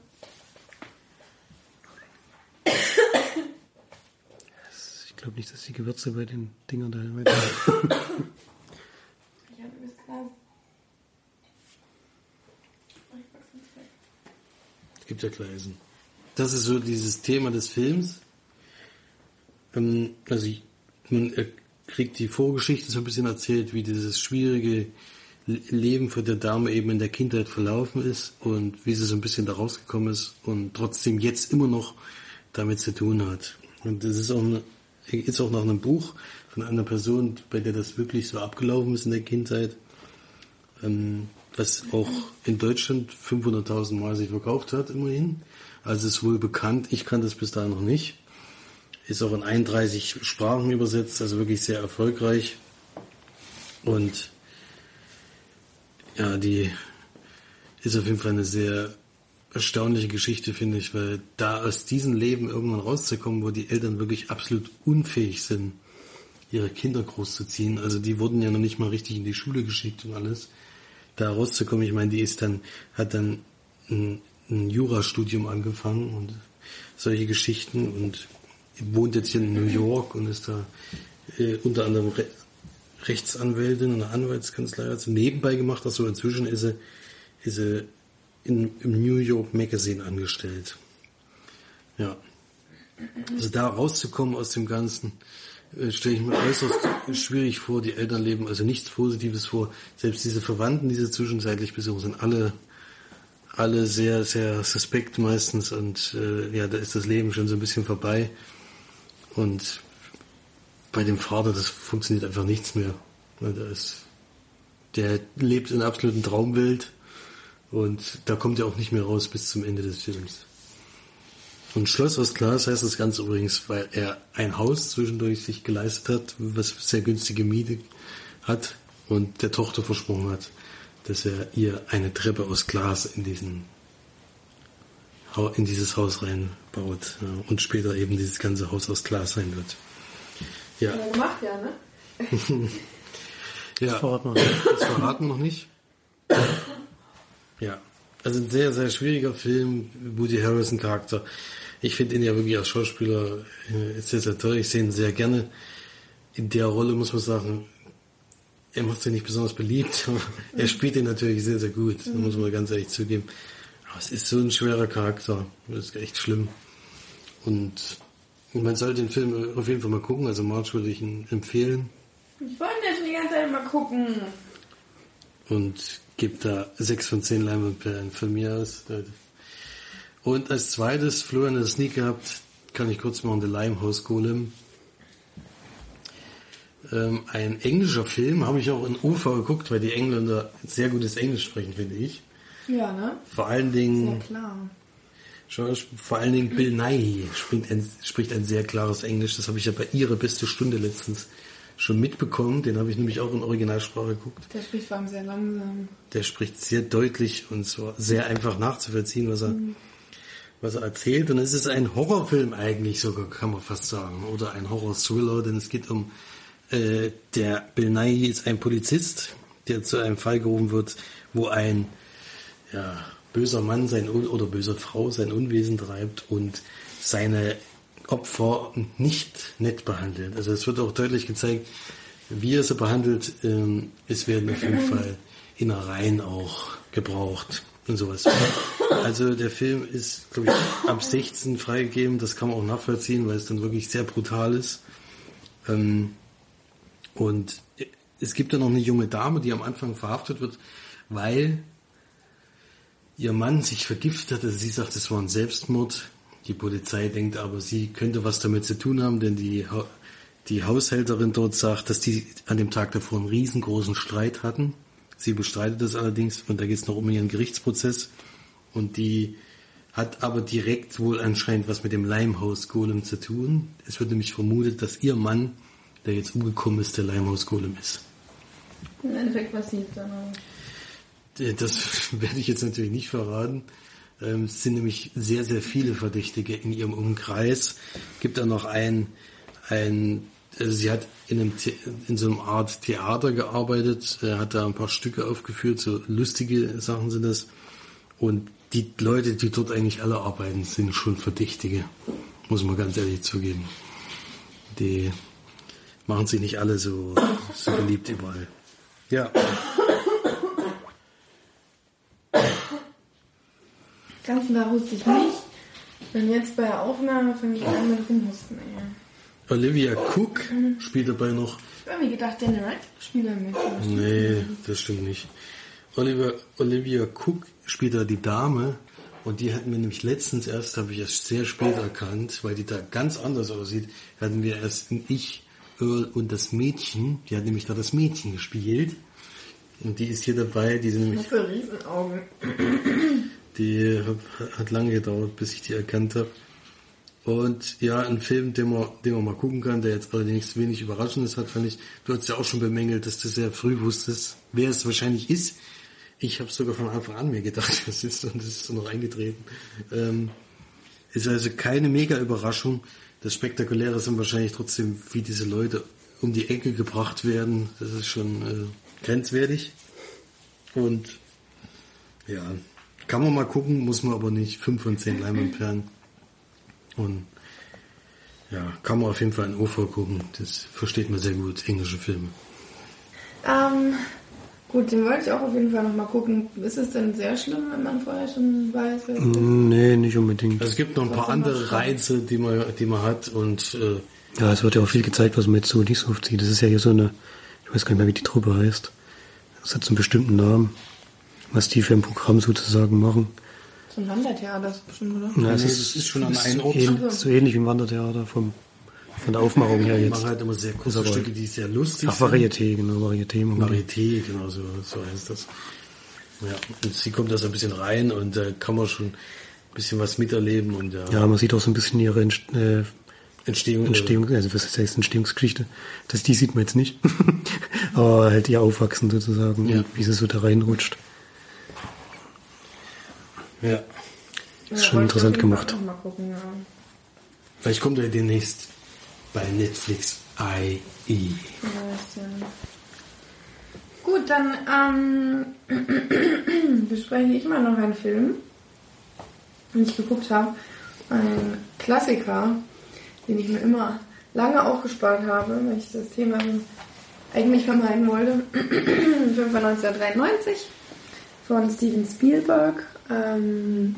Ich glaube nicht, dass die Gewürze bei den Dingern da weiter. Ich habe pack's nicht weg. Es gibt ja Gleisen. Das ist so dieses Thema des Films. Ähm, also ich, man kriegt die Vorgeschichte so ein bisschen erzählt, wie dieses schwierige Le- Leben für der Dame eben in der Kindheit verlaufen ist und wie sie so ein bisschen da rausgekommen ist und trotzdem jetzt immer noch damit zu tun hat. Und das ist auch, eine, ist auch nach einem Buch von einer Person, bei der das wirklich so abgelaufen ist in der Kindheit. ähm, was auch in Deutschland 500.000 Mal sich verkauft hat, immerhin. Also ist wohl bekannt. Ich kann das bis dahin noch nicht. Ist auch in 31 Sprachen übersetzt, also wirklich sehr erfolgreich. Und ja, die ist auf jeden Fall eine sehr erstaunliche Geschichte, finde ich, weil da aus diesem Leben irgendwann rauszukommen, wo die Eltern wirklich absolut unfähig sind, ihre Kinder großzuziehen. Also die wurden ja noch nicht mal richtig in die Schule geschickt und alles. Da rauszukommen, ich meine, die ist dann, hat dann ein, ein Jurastudium angefangen und solche Geschichten und wohnt jetzt hier in New York und ist da äh, unter anderem Re Rechtsanwältin und Anwaltskanzlei hat sie nebenbei gemacht. Also inzwischen ist sie, ist sie in, im New York Magazine angestellt. Ja. Also da rauszukommen aus dem Ganzen, äh, stelle ich mir äußerst schwierig vor. Die Eltern leben also nichts Positives vor. Selbst diese Verwandten, die sie zwischenzeitlich besuchen, sind alle, alle sehr, sehr suspekt meistens und äh, ja, da ist das Leben schon so ein bisschen vorbei. Und bei dem Vater, das funktioniert einfach nichts mehr. Da ist, der lebt in absoluten Traumwelt und da kommt er auch nicht mehr raus bis zum Ende des Films. Und Schloss aus Glas heißt das Ganze übrigens, weil er ein Haus zwischendurch sich geleistet hat, was sehr günstige Miete hat und der Tochter versprochen hat, dass er ihr eine Treppe aus Glas in diesen in dieses Haus reinbaut ja, und später eben dieses ganze Haus aus Glas sein wird. Ja. ja gemacht, ja, ne? ja, das verraten, wir das verraten noch nicht. Ja, also ein sehr, sehr schwieriger Film, Woody Harrison Charakter. Ich finde ihn ja wirklich als Schauspieler äh, sehr, sehr toll. Ich sehe ihn sehr gerne. In der Rolle muss man sagen, er macht sich nicht besonders beliebt, aber er spielt ihn natürlich sehr, sehr gut. Das muss man ganz ehrlich zugeben. Aber es ist so ein schwerer Charakter. Das ist echt schlimm. Und man sollte den Film auf jeden Fall mal gucken. Also March würde ich ihn empfehlen. Ich wollte schon die ganze Zeit mal gucken. Und gibt da sechs von zehn Leinwandperlen von mir aus. Und als zweites, Florian hat es nie gehabt, kann ich kurz machen, The Limehouse Golem. Ähm, ein englischer Film, habe ich auch in UFA geguckt, weil die Engländer sehr gutes Englisch sprechen, finde ich. Ja, ne? Vor allen Dingen. Sehr klar. Vor allen Dingen Bill Nighy spricht ein, spricht ein sehr klares Englisch. Das habe ich ja bei ihrer beste Stunde letztens schon mitbekommen. Den habe ich nämlich auch in Originalsprache geguckt. Der spricht vor allem sehr langsam. Der spricht sehr deutlich und so sehr einfach nachzuvollziehen, was er, mhm. was er erzählt. Und es ist ein Horrorfilm eigentlich sogar, kann man fast sagen. Oder ein Horror-Thriller, denn es geht um, äh, der Bill Nighy ist ein Polizist, der zu einem Fall gerufen wird, wo ein, ja, böser Mann sein oder böser Frau sein Unwesen treibt und seine Opfer nicht nett behandelt. Also es wird auch deutlich gezeigt, wie er sie behandelt. Ähm, es werden auf jeden Fall Innereien auch gebraucht und sowas. Also der Film ist, glaube ich, ab 16 freigegeben. Das kann man auch nachvollziehen, weil es dann wirklich sehr brutal ist. Ähm, und es gibt dann noch eine junge Dame, die am Anfang verhaftet wird, weil ihr Mann sich vergiftet hatte. Sie sagt, es war ein Selbstmord. Die Polizei denkt aber, sie könnte was damit zu tun haben, denn die, die Haushälterin dort sagt, dass die an dem Tag davor einen riesengroßen Streit hatten. Sie bestreitet das allerdings und da geht es noch um ihren Gerichtsprozess. Und die hat aber direkt wohl anscheinend was mit dem Limehouse-Golem zu tun. Es wird nämlich vermutet, dass ihr Mann, der jetzt umgekommen ist, der Limehouse-Golem ist. Im Endeffekt passiert dann auch. Das werde ich jetzt natürlich nicht verraten. Ähm, es sind nämlich sehr, sehr viele Verdächtige in ihrem Umkreis. Gibt da noch ein, ein also sie hat in, einem in so einer Art Theater gearbeitet, äh, hat da ein paar Stücke aufgeführt, so lustige Sachen sind das. Und die Leute, die dort eigentlich alle arbeiten, sind schon Verdächtige, muss man ganz ehrlich zugeben. Die machen sich nicht alle so, so beliebt überall. Ja. Ganzen Tag wusste ich nicht. Und jetzt bei der Aufnahme fange ich an mit Rumhusten. Ey. Olivia Cook spielt dabei noch. Ich habe mir gedacht, Daniel Radcliffe spielt da mit. Nee, das stimmt nicht. Olivia, Olivia Cook spielt da die Dame und die hatten wir nämlich letztens erst, habe ich erst sehr spät erkannt, weil die da ganz anders aussieht, hatten wir erst ich, Earl und das Mädchen, die hat nämlich da das Mädchen gespielt Und die ist hier dabei, die, sind nämlich, Für Riesenaugen. Die hat- hat lange gedauert, bis ich die erkannt habe. Und ja, ein Film, den man, den man mal gucken kann, der jetzt allerdings wenig Überraschendes hat, fand ich. Du hast ja auch schon bemängelt, dass du sehr früh wusstest, wer es wahrscheinlich ist. Ich habe sogar von Anfang an mir gedacht, das ist und das ist so noch eingetreten. Ähm, ist also keine mega Überraschung. Das Spektakuläre sind wahrscheinlich trotzdem, wie diese Leute um die Ecke gebracht werden. Das ist schon äh, grenzwertig. Und ja, kann man mal gucken, muss man aber nicht. Fünf von zehn Leinwandperlen. Und ja, kann man auf jeden Fall in OV gucken. Das versteht man sehr gut, englische Filme. Ähm, gut, den wollte ich auch auf jeden Fall nochmal gucken. Ist es denn sehr schlimm, wenn man vorher schon weiß, es ist? Nee, nicht unbedingt. Also es gibt noch ein paar andere. Reize, die man, die man hat und äh, Ja, es wird ja auch viel gezeigt, was man jetzt so nicht so oft sieht. Das ist ja hier so eine, ich weiß gar nicht mehr, wie die Truppe heißt. Das hat so einen bestimmten Namen, was die für ein Programm sozusagen machen. So ein Wandertheater ist bestimmt, oder? Ja, Nee, das ist schon an einem Ort. ähn- so ähnlich wie ein Wandertheater vom, von der Aufmachung her die jetzt. machen halt immer sehr kurze Ist Stücke, die sehr lustig Ach, sind. Varieté, genau, Varieté. machen die. Varieté, genau so, so heißt das. Ja, und sie kommt da so ein bisschen rein und da kann man schon ein bisschen was miterleben und ja, Ja, man sieht auch so ein bisschen ihre Entst äh, Entstehung. Entstehung, also was heißt Entstehungsgeschichte. Das, die sieht man jetzt nicht. Aber halt ihr Aufwachsen sozusagen, Ja. wie sie so da reinrutscht. Ja. ist schon interessant gemacht. Mal gucken, ja. Vielleicht kommt er demnächst bei Netflix IE. Ja. Gut, dann ähm, bespreche ich mal noch einen Film, den ich geguckt habe. Ein Klassiker, den ich mir immer lange aufgespart habe, weil ich das Thema eigentlich vermeiden wollte. Ein Film von 1993 von Steven Spielberg. Ähm,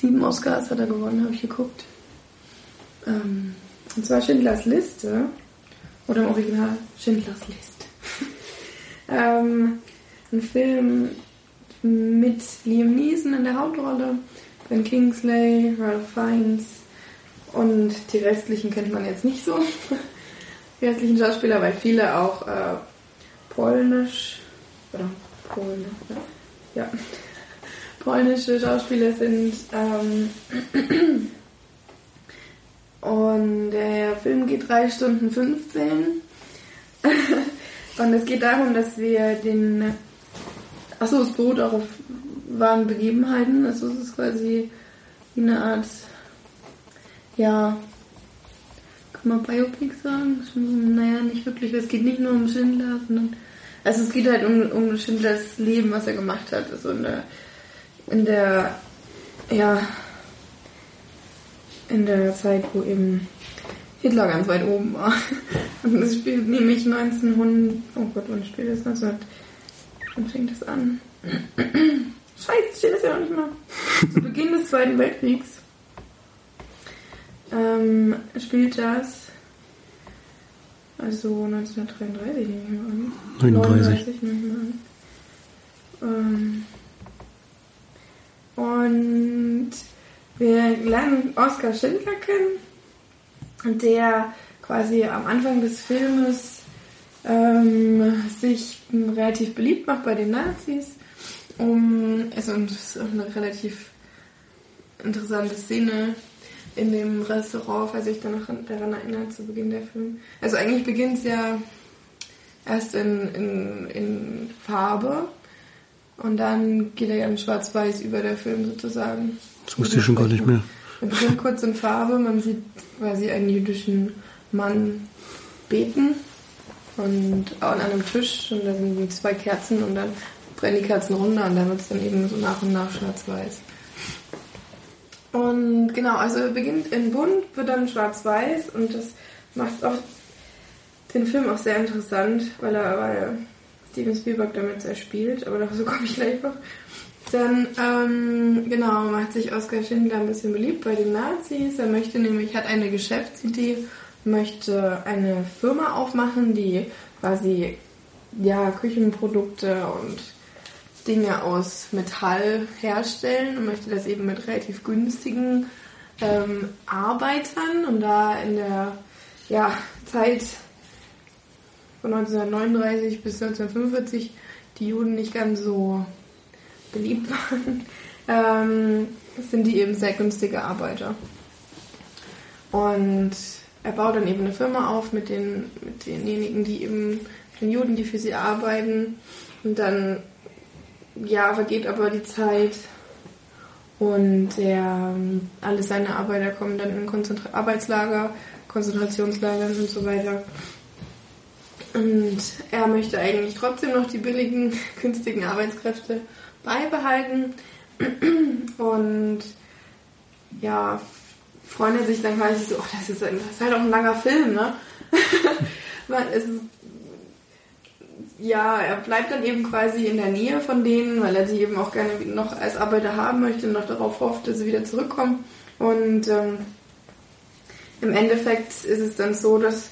sieben Oscars hat er gewonnen, habe ich geguckt. Ähm, und zwar Schindlers Liste. Oder im Original Schindlers List. ähm, ein Film mit Liam Neeson in der Hauptrolle, Ben Kingsley, Ralph Fiennes und die restlichen kennt man jetzt nicht so. Die restlichen Schauspieler, weil viele auch äh, polnisch oder Polen, ja, ja. Polnische Schauspieler sind. Ähm, und der Film geht 3 Stunden 15. Und es geht darum, dass wir den. Achso, es beruht auch auf wahren Begebenheiten. Also es ist quasi wie eine Art. Ja. Kann man Biopic sagen? Naja, nicht wirklich. Es geht nicht nur um Schindler, sondern. Also es geht halt um, um Schindlers Leben, was er gemacht hat. Also in der. In der. Ja. In der Zeit, wo eben Hitler ganz weit oben war. Und das spielt nämlich 1900. Oh Gott, wann spielt das? 1900. Wann fängt das an? Scheiße, steht das ja noch nicht mal. Zu Beginn des Zweiten Weltkriegs ähm, spielt das. Also 1933 nehme ich mal an. 39. nehme ich mal an. Ähm, und wir lernen Oskar Schindler kennen, der quasi am Anfang des Filmes ähm, sich relativ beliebt macht bei den Nazis. Um, also, und das ist auch eine relativ interessante Szene in dem Restaurant, falls ich dann noch daran erinnere, zu Beginn der Film. Also eigentlich beginnt es ja erst in, in, in Farbe und dann geht er ja in Schwarz-Weiß über der Film sozusagen. Das wusste ich schon gar nicht mehr. Wir beginnen kurz in Farbe, man sieht quasi einen jüdischen Mann beten und an einem Tisch und da sind zwei Kerzen und dann brennen die Kerzen runter und dann wird es dann eben so nach und nach schwarz-weiß. Und genau, also er beginnt in bunt, wird dann schwarz-weiß und das macht auch den Film auch sehr interessant, weil er, weil Steven Spielberg damit sehr spielt, aber dazu komme ich gleich noch. Dann, ähm, genau, macht sich Oskar Schindler ein bisschen beliebt bei den Nazis. Er möchte nämlich, hat eine Geschäftsidee, möchte eine Firma aufmachen, die quasi, ja, Küchenprodukte und Dinge aus Metall herstellen und möchte das eben mit relativ günstigen ähm, Arbeitern und da in der ja, Zeit von 1939 bis 1945 die Juden nicht ganz so beliebt waren, ähm, sind die eben sehr günstige Arbeiter. Und er baut dann eben eine Firma auf mit, den, mit denjenigen, die eben, den Juden, die für sie arbeiten. Und dann, ja, vergeht aber die Zeit und der, alle seine Arbeiter kommen dann in Konzentra Arbeitslager, Konzentrationslager und so weiter. Und er möchte eigentlich trotzdem noch die billigen, günstigen Arbeitskräfte beibehalten. Und ja, freundet sich dann quasi so, oh, das, ist, das ist halt auch ein langer Film, ne? Weil es ist, ja, er bleibt dann eben quasi in der Nähe von denen, weil er sie eben auch gerne noch als Arbeiter haben möchte und noch darauf hofft, dass sie wieder zurückkommen. Und ähm, im Endeffekt ist es dann so, dass,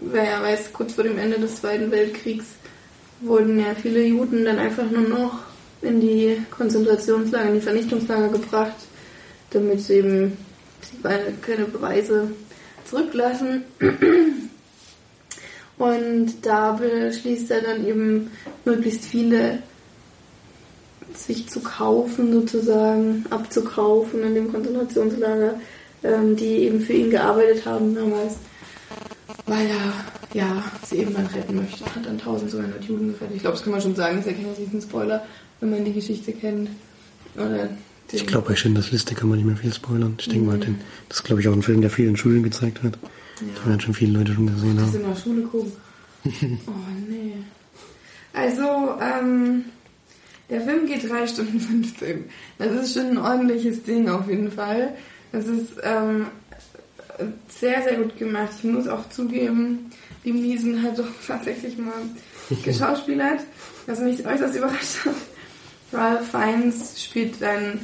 wer ja weiß, kurz vor dem Ende des Zweiten Weltkriegs wurden ja viele Juden dann einfach nur noch in die Konzentrationslager, in die Vernichtungslager gebracht, damit sie eben keine Beweise zurücklassen. Und da beschließt er dann eben möglichst viele sich zu kaufen, sozusagen, abzukaufen in dem Konzentrationslager, ähm, die eben für ihn gearbeitet haben damals, weil er ja, sie eben dann retten möchte. Hat dann 1200 Juden gerettet. Ich glaube, das kann man schon sagen, ist ja kein riesen Spoiler, wenn man die Geschichte kennt. Oder ich glaube, bei Schindlers Liste kann man nicht mehr viel spoilern. Ich denke mal, mhm. den, das ist, glaube ich, auch ein Film, der vielen Schulen gezeigt wird. Ja. Den werden schon viele Leute schon gesehen haben. Die sind in der Schule gucken. oh, nee. Also, ähm, der Film geht 3 Stunden 15. Das ist schon ein ordentliches Ding auf jeden Fall. Das ist ähm, sehr, sehr gut gemacht. Ich muss auch zugeben, die Miesen hat doch tatsächlich mal geschauspielert, was mich äußerst überrascht hat. Ralph Fiennes spielt dann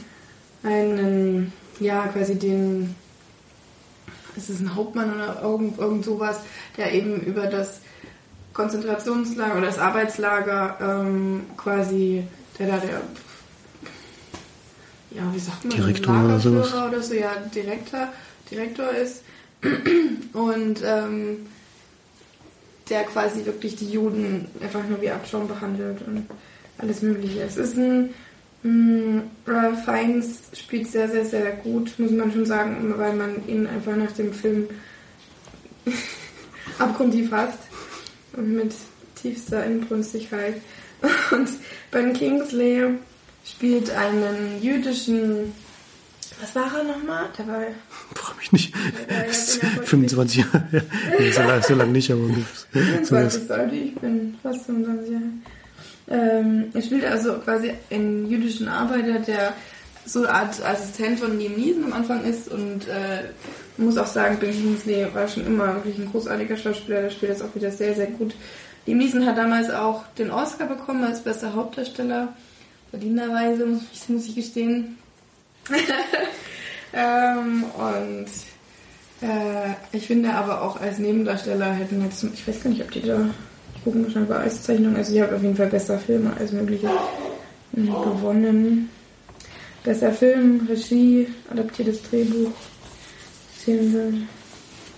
einen, ja, quasi den, ist es ein Hauptmann oder irgend, irgend sowas, der eben über das Konzentrationslager oder das Arbeitslager ähm, quasi, der da der, ja, wie sagt man, Direktor oder sowas. oder so, ja, Direktor, Direktor ist und ähm, der quasi wirklich die Juden einfach nur wie Abschaum behandelt und alles Mögliche. Es ist ein Mm, Ralph Fiennes spielt sehr, sehr, sehr gut, muss man schon sagen, weil man ihn einfach nach dem Film abgrundtief hasst und mit tiefster Inbrünstigkeit. Und Ben Kingsley spielt einen jüdischen. Was war er nochmal? Der war. Frag mich nicht. Ja, 25 Jahre. Ja, so lange so lang nicht, aber. 25 sollte ich, bin fast 25 Jahre. Ähm, er spielt also quasi einen jüdischen Arbeiter, der so eine Art Assistent von Liam Neeson am Anfang ist und äh, muss auch sagen, Ben Kingsley war schon immer wirklich ein großartiger Schauspieler, der spielt das auch wieder sehr, sehr gut. Liam Neeson hat damals auch den Oscar bekommen als bester Hauptdarsteller, verdienterweise, muss, muss ich gestehen. ähm, und äh, ich finde aber auch als Nebendarsteller hätten jetzt, ich weiß gar nicht, ob die da gucken, schon bei Auszeichnungen. Also ich habe auf jeden Fall besser Filme als mögliche gewonnen. Besser Film, Regie, adaptiertes Drehbuch,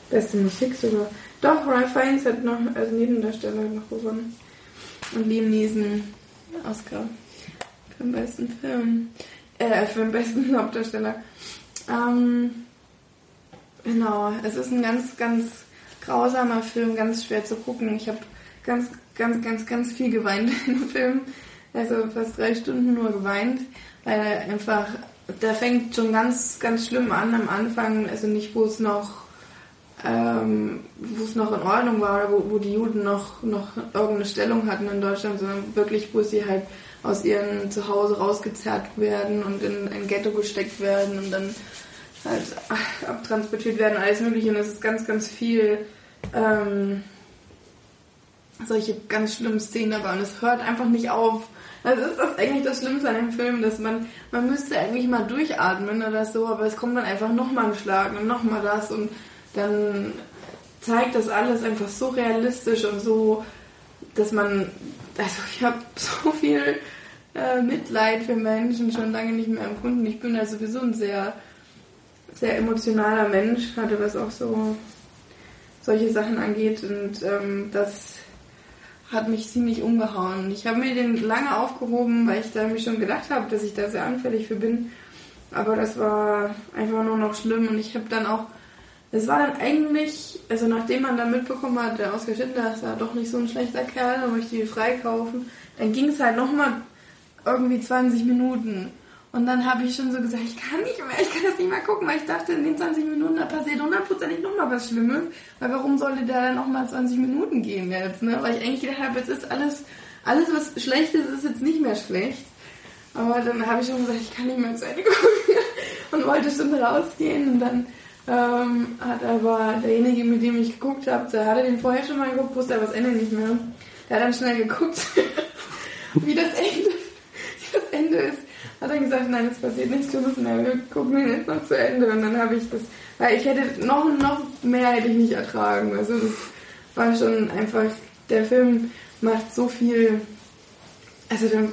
beste Musik sogar. Doch, Ralph Fiennes hat noch als Nebendarsteller noch gewonnen. Und Liam Neeson Oscar für den besten Film. Äh, für den besten Hauptdarsteller. Ähm, genau, es ist ein ganz, ganz grausamer Film, ganz schwer zu gucken. Ich habe ganz, ganz, ganz, ganz viel geweint im Film. Also fast drei Stunden nur geweint, weil einfach, der fängt schon ganz, ganz schlimm an am Anfang, also nicht, wo es noch, ähm, wo es noch in Ordnung war wo, wo die Juden noch, noch irgendeine Stellung hatten in Deutschland, sondern wirklich, wo sie halt aus ihrem Zuhause rausgezerrt werden und in ein Ghetto gesteckt werden und dann halt abtransportiert werden, alles mögliche. Und es ist ganz, ganz viel ähm, solche ganz schlimmen Szenen dabei und es hört einfach nicht auf. Also ist das eigentlich das Schlimmste an dem Film, dass man, man müsste eigentlich mal durchatmen oder so, aber es kommt dann einfach nochmal ein Schlag und nochmal das und dann zeigt das alles einfach so realistisch und so, dass man, also ich habe so viel äh, Mitleid für Menschen schon lange nicht mehr empfunden. Ich bin ja sowieso ein sehr, sehr emotionaler Mensch, gerade was auch so solche Sachen angeht und ähm, das hat mich ziemlich umgehauen. Ich habe mir den lange aufgehoben, weil ich da mir schon gedacht habe, dass ich da sehr anfällig für bin. Aber das war einfach nur noch schlimm und ich habe dann auch, es war dann eigentlich, also nachdem man dann mitbekommen hat, der Oskar Schindler ist ja doch nicht so ein schlechter Kerl, dann möchte ich die freikaufen, dann ging es halt nochmal irgendwie 20 Minuten. Und dann habe ich schon so gesagt, ich kann nicht mehr, ich kann das nicht mehr gucken, weil ich dachte, in den 20 Minuten da passiert hundertprozentig nochmal was Schlimmes. Weil warum sollte der dann nochmal 20 Minuten gehen jetzt, ne? Weil ich eigentlich gedacht habe, jetzt ist alles, alles was schlecht ist, ist jetzt nicht mehr schlecht. Aber dann habe ich schon gesagt, ich kann nicht mehr zu Ende gucken und wollte schon rausgehen. Und dann ähm, hat aber derjenige, mit dem ich geguckt habe, der hatte den vorher schon mal geguckt, wusste aber das Ende nicht mehr. Der hat dann schnell geguckt, wie das Ende, das Ende ist hat er gesagt, nein, es passiert nichts Schlimmes mehr, wir gucken ihn jetzt noch zu Ende. Und dann habe ich das, weil ich hätte noch, noch mehr hätte ich nicht ertragen. Also das war schon einfach, der Film macht so viel, also der,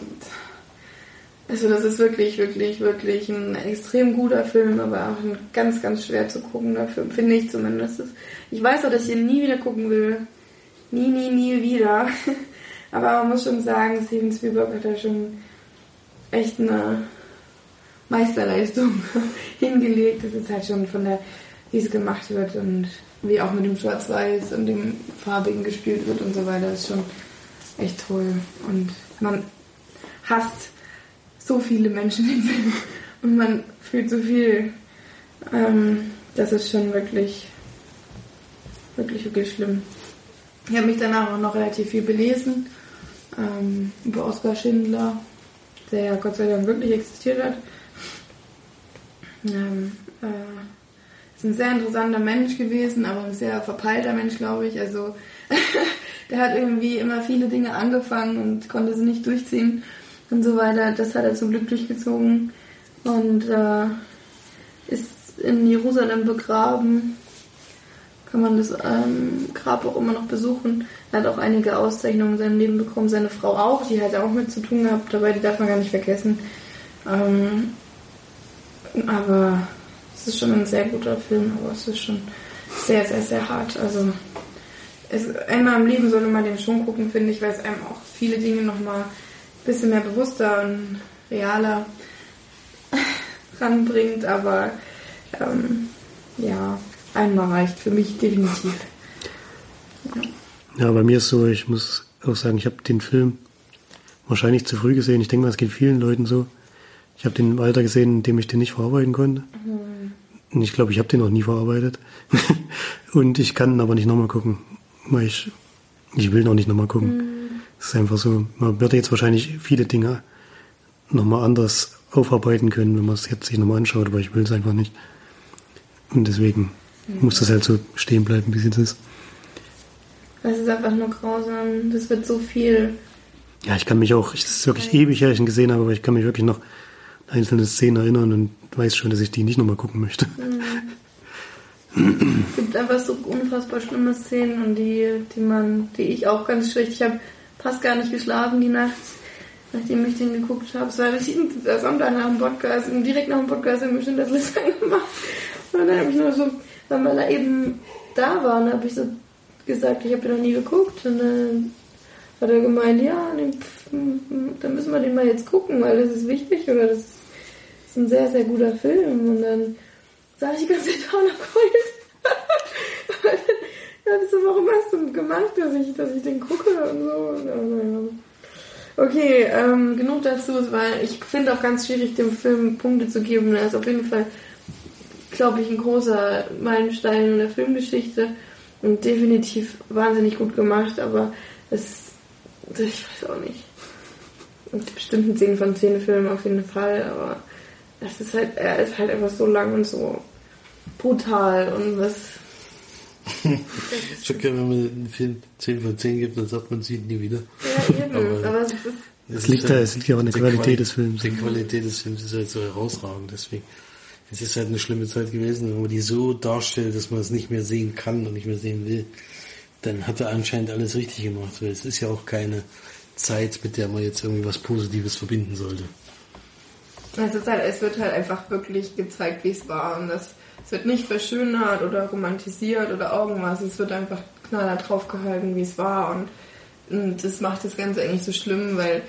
also das ist wirklich, wirklich, wirklich ein extrem guter Film, aber auch ein ganz, ganz schwer zu gucken dafür, finde ich zumindest. Ich weiß auch, dass ich ihn nie wieder gucken will. Nie, nie, nie wieder. aber man muss schon sagen, Steven Spielberg hat da schon echt eine Meisterleistung hingelegt. Das ist halt schon von der, wie es gemacht wird und wie auch mit dem Schwarz-Weiß und dem Farbigen gespielt wird und so weiter, ist schon echt toll. Und man hasst so viele Menschen Film und man fühlt so viel. Ähm, das ist schon wirklich, wirklich, wirklich schlimm. Ich habe mich danach auch noch relativ viel belesen ähm, über Oskar Schindler der ja Gott sei Dank wirklich existiert hat. Ähm, äh, ist ein sehr interessanter Mensch gewesen, aber ein sehr verpeilter Mensch, glaube ich. Also der hat irgendwie immer viele Dinge angefangen und konnte sie nicht durchziehen und so weiter. Das hat er zum Glück durchgezogen und äh, ist in Jerusalem begraben kann man das ähm, Grab auch immer noch besuchen. Er hat auch einige Auszeichnungen in seinem Leben bekommen, seine Frau auch, die hat auch mit zu tun gehabt, dabei die darf man gar nicht vergessen. Ähm, aber es ist schon ein sehr guter Film, aber es ist schon sehr, sehr, sehr hart. Also es, einmal im Leben sollte man den schon gucken, finde ich, weil es einem auch viele Dinge nochmal bisschen mehr bewusster und realer ranbringt, aber ähm, ja, Einmal reicht für mich definitiv. Ja. ja, bei mir ist so, ich muss auch sagen, ich habe den Film wahrscheinlich zu früh gesehen. Ich denke mal, es geht vielen Leuten so. Ich habe den im Alter gesehen, in dem ich den nicht verarbeiten konnte. Mhm. Und ich glaube, ich habe den auch nie verarbeitet. und ich kann aber nicht nochmal gucken, weil ich, ich will noch nicht nochmal gucken. Mhm. Es ist einfach so, man würde jetzt wahrscheinlich viele Dinge nochmal anders aufarbeiten können, wenn man es jetzt sich nochmal anschaut, aber ich will es einfach nicht. Und deswegen muss das halt so stehen bleiben, wie es ist. Das ist einfach nur grausam. Das wird so viel. Ja, ich kann mich auch, es ist wirklich ewig her, ich ihn gesehen habe, aber ich kann mich wirklich noch an einzelne Szenen erinnern und weiß schon, dass ich die nicht nochmal gucken möchte. Mhm. es gibt einfach so unfassbar schlimme Szenen und die, die man, die ich auch ganz schlecht. Ich habe fast gar nicht geschlafen die Nacht, nachdem ich den geguckt habe. Es war der Sonntag nach dem Podcast und direkt nach dem Podcast haben wir schon das Liste gemacht. Und dann habe ich nur so weil wir da eben da waren, habe ich so gesagt, ich habe ihn noch nie geguckt. Und dann hat er gemeint, ja, dann müssen wir den mal jetzt gucken, weil das ist wichtig oder das ist, ein sehr, sehr guter Film. Und dann sah ich die ganze Zeit auch noch geheult. Ich so, warum hast du gemacht, dass ich, dass ich den gucke und so. Okay, ähm, genug dazu, weil ich finde auch ganz schwierig, dem Film Punkte zu geben. Er ist auf jeden Fall glaube ich, ein großer Meilenstein in der Filmgeschichte und definitiv wahnsinnig gut gemacht, aber es, ich weiß auch nicht. Bestimmt ein 10 von 10 Film auf jeden Fall, aber es ist halt, er ist halt einfach so lang und so brutal und was. Schon wenn man einen Film 10 von 10 gibt, dann sagt man sie nie wieder. Ja, eben, aber, aber es ist. Es liegt, da, es liegt ja auch an der Qualität Quali des Films. Die Qualität des Films ist halt so herausragend, deswegen es ist halt eine schlimme Zeit gewesen, wenn man die so darstellt, dass man es nicht mehr sehen kann und nicht mehr sehen will, dann hat er anscheinend alles richtig gemacht, weil es ist ja auch keine Zeit, mit der man jetzt irgendwie was Positives verbinden sollte. Es, ist halt, es wird halt einfach wirklich gezeigt, wie es war und das, es wird nicht verschönert oder romantisiert oder irgendwas, es wird einfach knaller draufgehalten, wie es war. Und Und das macht das Ganze eigentlich so schlimm, weil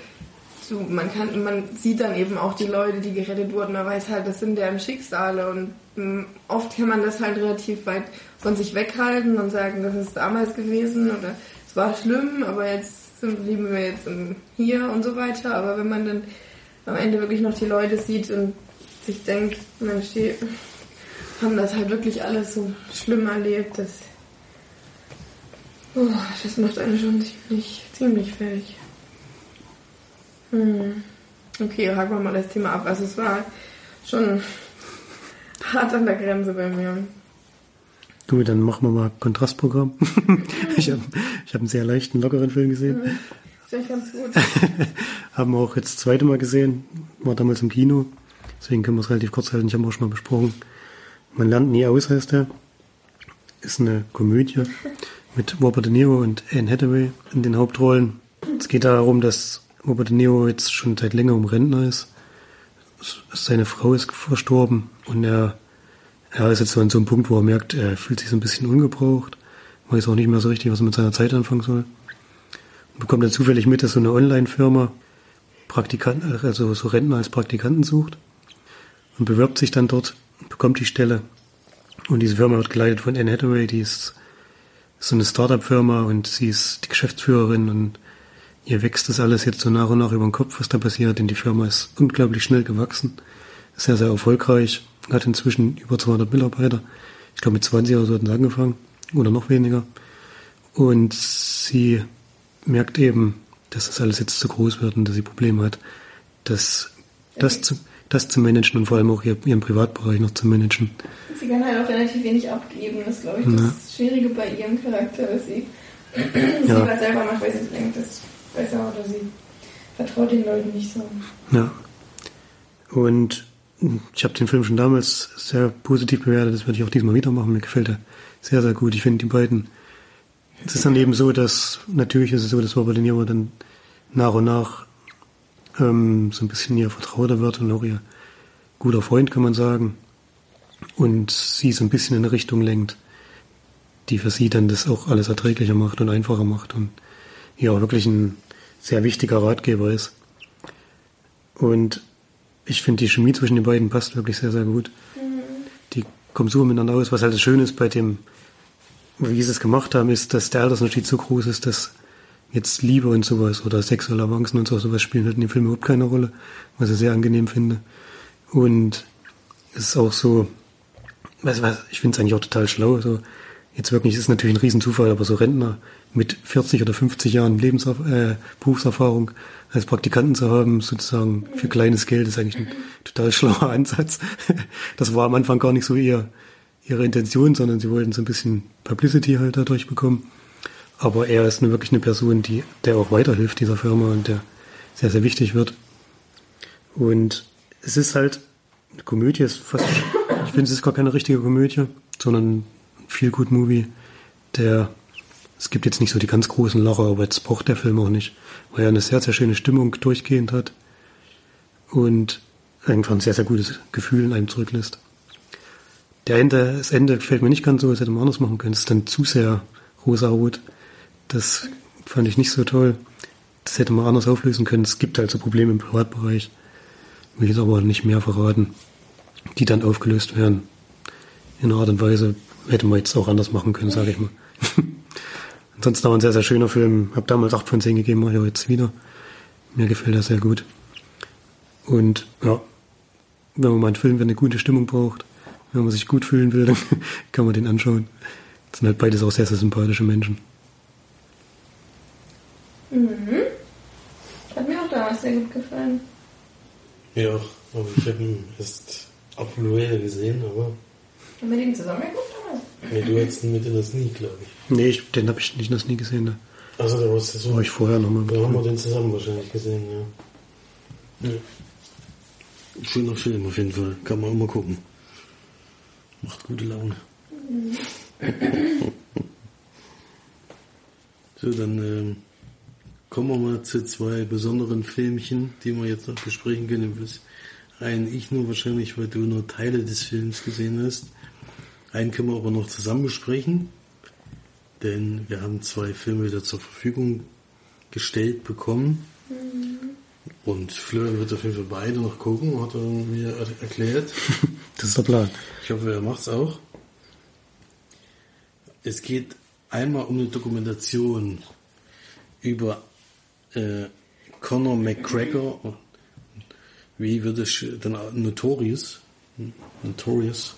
so, man kann, man sieht dann eben auch die Leute, die gerettet wurden, man weiß halt, das sind deren Schicksale. Und mh, oft kann man das halt relativ weit von sich weghalten und sagen, das ist damals gewesen oder es war schlimm, aber jetzt sind, leben wir jetzt hier und so weiter. Aber wenn man dann am Ende wirklich noch die Leute sieht und sich denkt, Mensch, die haben das halt wirklich alles so schlimm erlebt, das, oh, das macht einen schon ziemlich, ziemlich fertig. Hm. Okay, haken wir mal das Thema ab. Also es war schon hart an der Grenze bei mir. Gut, dann machen wir mal Kontrastprogramm. ich habe ich hab einen sehr leichten, lockeren Film gesehen. Mhm. Finde ich ganz gut. haben wir auch jetzt das zweite Mal gesehen. War damals im Kino. Deswegen können wir es relativ kurz halten. Ich habe auch schon mal besprochen. Man lernt nie aus, heißt der. Ist eine Komödie mit Robert De Niro und Anne Hathaway in den Hauptrollen. Es geht darum, dass Robert De Niro jetzt schon seit längerem Rentner ist. Seine Frau ist verstorben und er, er ist jetzt so an so einem Punkt, wo er merkt, er fühlt sich so ein bisschen ungebraucht, weiß auch nicht mehr so richtig, was er mit seiner Zeit anfangen soll. Und bekommt dann zufällig mit, dass so eine Online-Firma Praktikanten, also so Rentner als Praktikanten sucht und bewirbt sich dann dort, bekommt die Stelle. Und diese Firma wird geleitet von Anne Hathaway, die ist so eine Startup-Firma und sie ist die Geschäftsführerin und ihr wächst das alles jetzt so nach und nach über den Kopf, was da passiert, denn die Firma ist unglaublich schnell gewachsen, sehr, sehr erfolgreich, hat inzwischen über 200 Mitarbeiter. Ich glaube, mit 20 oder so hat sie angefangen, oder noch weniger. Und sie merkt eben, dass das alles jetzt zu groß wird und dass sie Probleme hat, das, das, zu, das zu managen und vor allem auch ihren Privatbereich noch zu managen. Sie kann halt auch relativ wenig abgeben, das ist, glaube ich, das ja. Schwierige bei ihrem Charakter, dass sie, sie ja. was selber macht, weil sie denkt, das besser oder sie vertraut den Leuten nicht so. Ja. Und ich habe den Film schon damals sehr positiv bewertet, das werde ich auch diesmal wieder machen. Mir gefällt er sehr, sehr gut. Ich finde die beiden. Es ist dann eben so, dass natürlich ist es so, dass Robert De Niro dann nach und nach ähm, so ein bisschen ihr Vertrauter wird und auch ihr guter Freund, kann man sagen. Und sie so ein bisschen in eine Richtung lenkt, die für sie dann das auch alles erträglicher macht und einfacher macht und ja, wirklich ein sehr wichtiger Ratgeber ist. Und ich finde, die Chemie zwischen den beiden passt wirklich sehr, sehr gut. Mhm. Die kommen so miteinander aus. Was halt das Schöne ist bei dem, wie sie es gemacht haben, ist, dass der Altersunterschied so groß ist, dass jetzt Liebe und sowas oder sexuelle Avancen und so, sowas spielen halt in dem Film überhaupt keine Rolle, was ich sehr angenehm finde. Und es ist auch so, was, was, ich finde es eigentlich auch total schlau. So, jetzt wirklich, es ist natürlich ein Riesenzufall, aber so Rentner mit 40 oder 50 Jahren Lebens äh, Berufserfahrung als Praktikanten zu haben, sozusagen für kleines Geld, ist eigentlich ein total schlauer Ansatz. Das war am Anfang gar nicht so ihr, ihre Intention, sondern sie wollten so ein bisschen Publicity halt dadurch bekommen. Aber er ist wirklich eine Person, die, der auch weiterhilft dieser Firma und der sehr, sehr wichtig wird. Und es ist halt, eine Komödie ist fast, ich finde, es ist gar keine richtige Komödie, sondern ein viel gut Movie, der es gibt jetzt nicht so die ganz großen Lacher, aber jetzt braucht der Film auch nicht, weil er eine sehr, sehr schöne Stimmung durchgehend hat und einfach ein sehr, sehr gutes Gefühl in einem zurücklässt. Der Ende, das Ende gefällt mir nicht ganz so, das hätte man anders machen können. Es ist dann zu sehr rosa-rot. Das fand ich nicht so toll. Das hätte man anders auflösen können. Es gibt halt so Probleme im Privatbereich. Will jetzt aber nicht mehr verraten, die dann aufgelöst werden. In einer Art und Weise hätte man jetzt auch anders machen können, sage ich mal. Ansonsten aber ein sehr, sehr schöner Film. Hab damals 8 von 10 gegeben, mache ich auch jetzt wieder. Mir gefällt er sehr gut. Und ja, wenn man mal einen Film, wenn eine gute Stimmung braucht, wenn man sich gut fühlen will, dann kann man den anschauen. Das sind halt beides auch sehr, sehr sympathische Menschen. Mhm. Hat mir auch damals sehr gut gefallen. Ja, aber ich habe ihn erst auf Blu-ray gesehen, aber. Haben wir den zusammen geguckt damals? Nee, du hättest ihn mit in das nie, glaube ich. Nee, ich, den habe ich nicht das nie gesehen. Ne? Also da warst du so. War ich vorher nochmal. Da haben wir den zusammen wahrscheinlich gesehen, ja. ja. Schöner Film auf jeden Fall. Kann man immer gucken. Macht gute Laune. so, dann ähm, kommen wir mal zu zwei besonderen Filmchen, die wir jetzt noch besprechen können. Einen ich nur wahrscheinlich, weil du nur Teile des Films gesehen hast. Einen können wir aber noch zusammen besprechen denn wir haben zwei Filme wieder zur Verfügung gestellt bekommen. Und Florian wird auf jeden Fall beide noch gucken, hat er mir er- erklärt. Das ist der Plan. Ich hoffe, er macht's auch. Es geht einmal um eine Dokumentation über äh, Conor McGregor. Wie wird es dann Notorious? Hm? Notorious.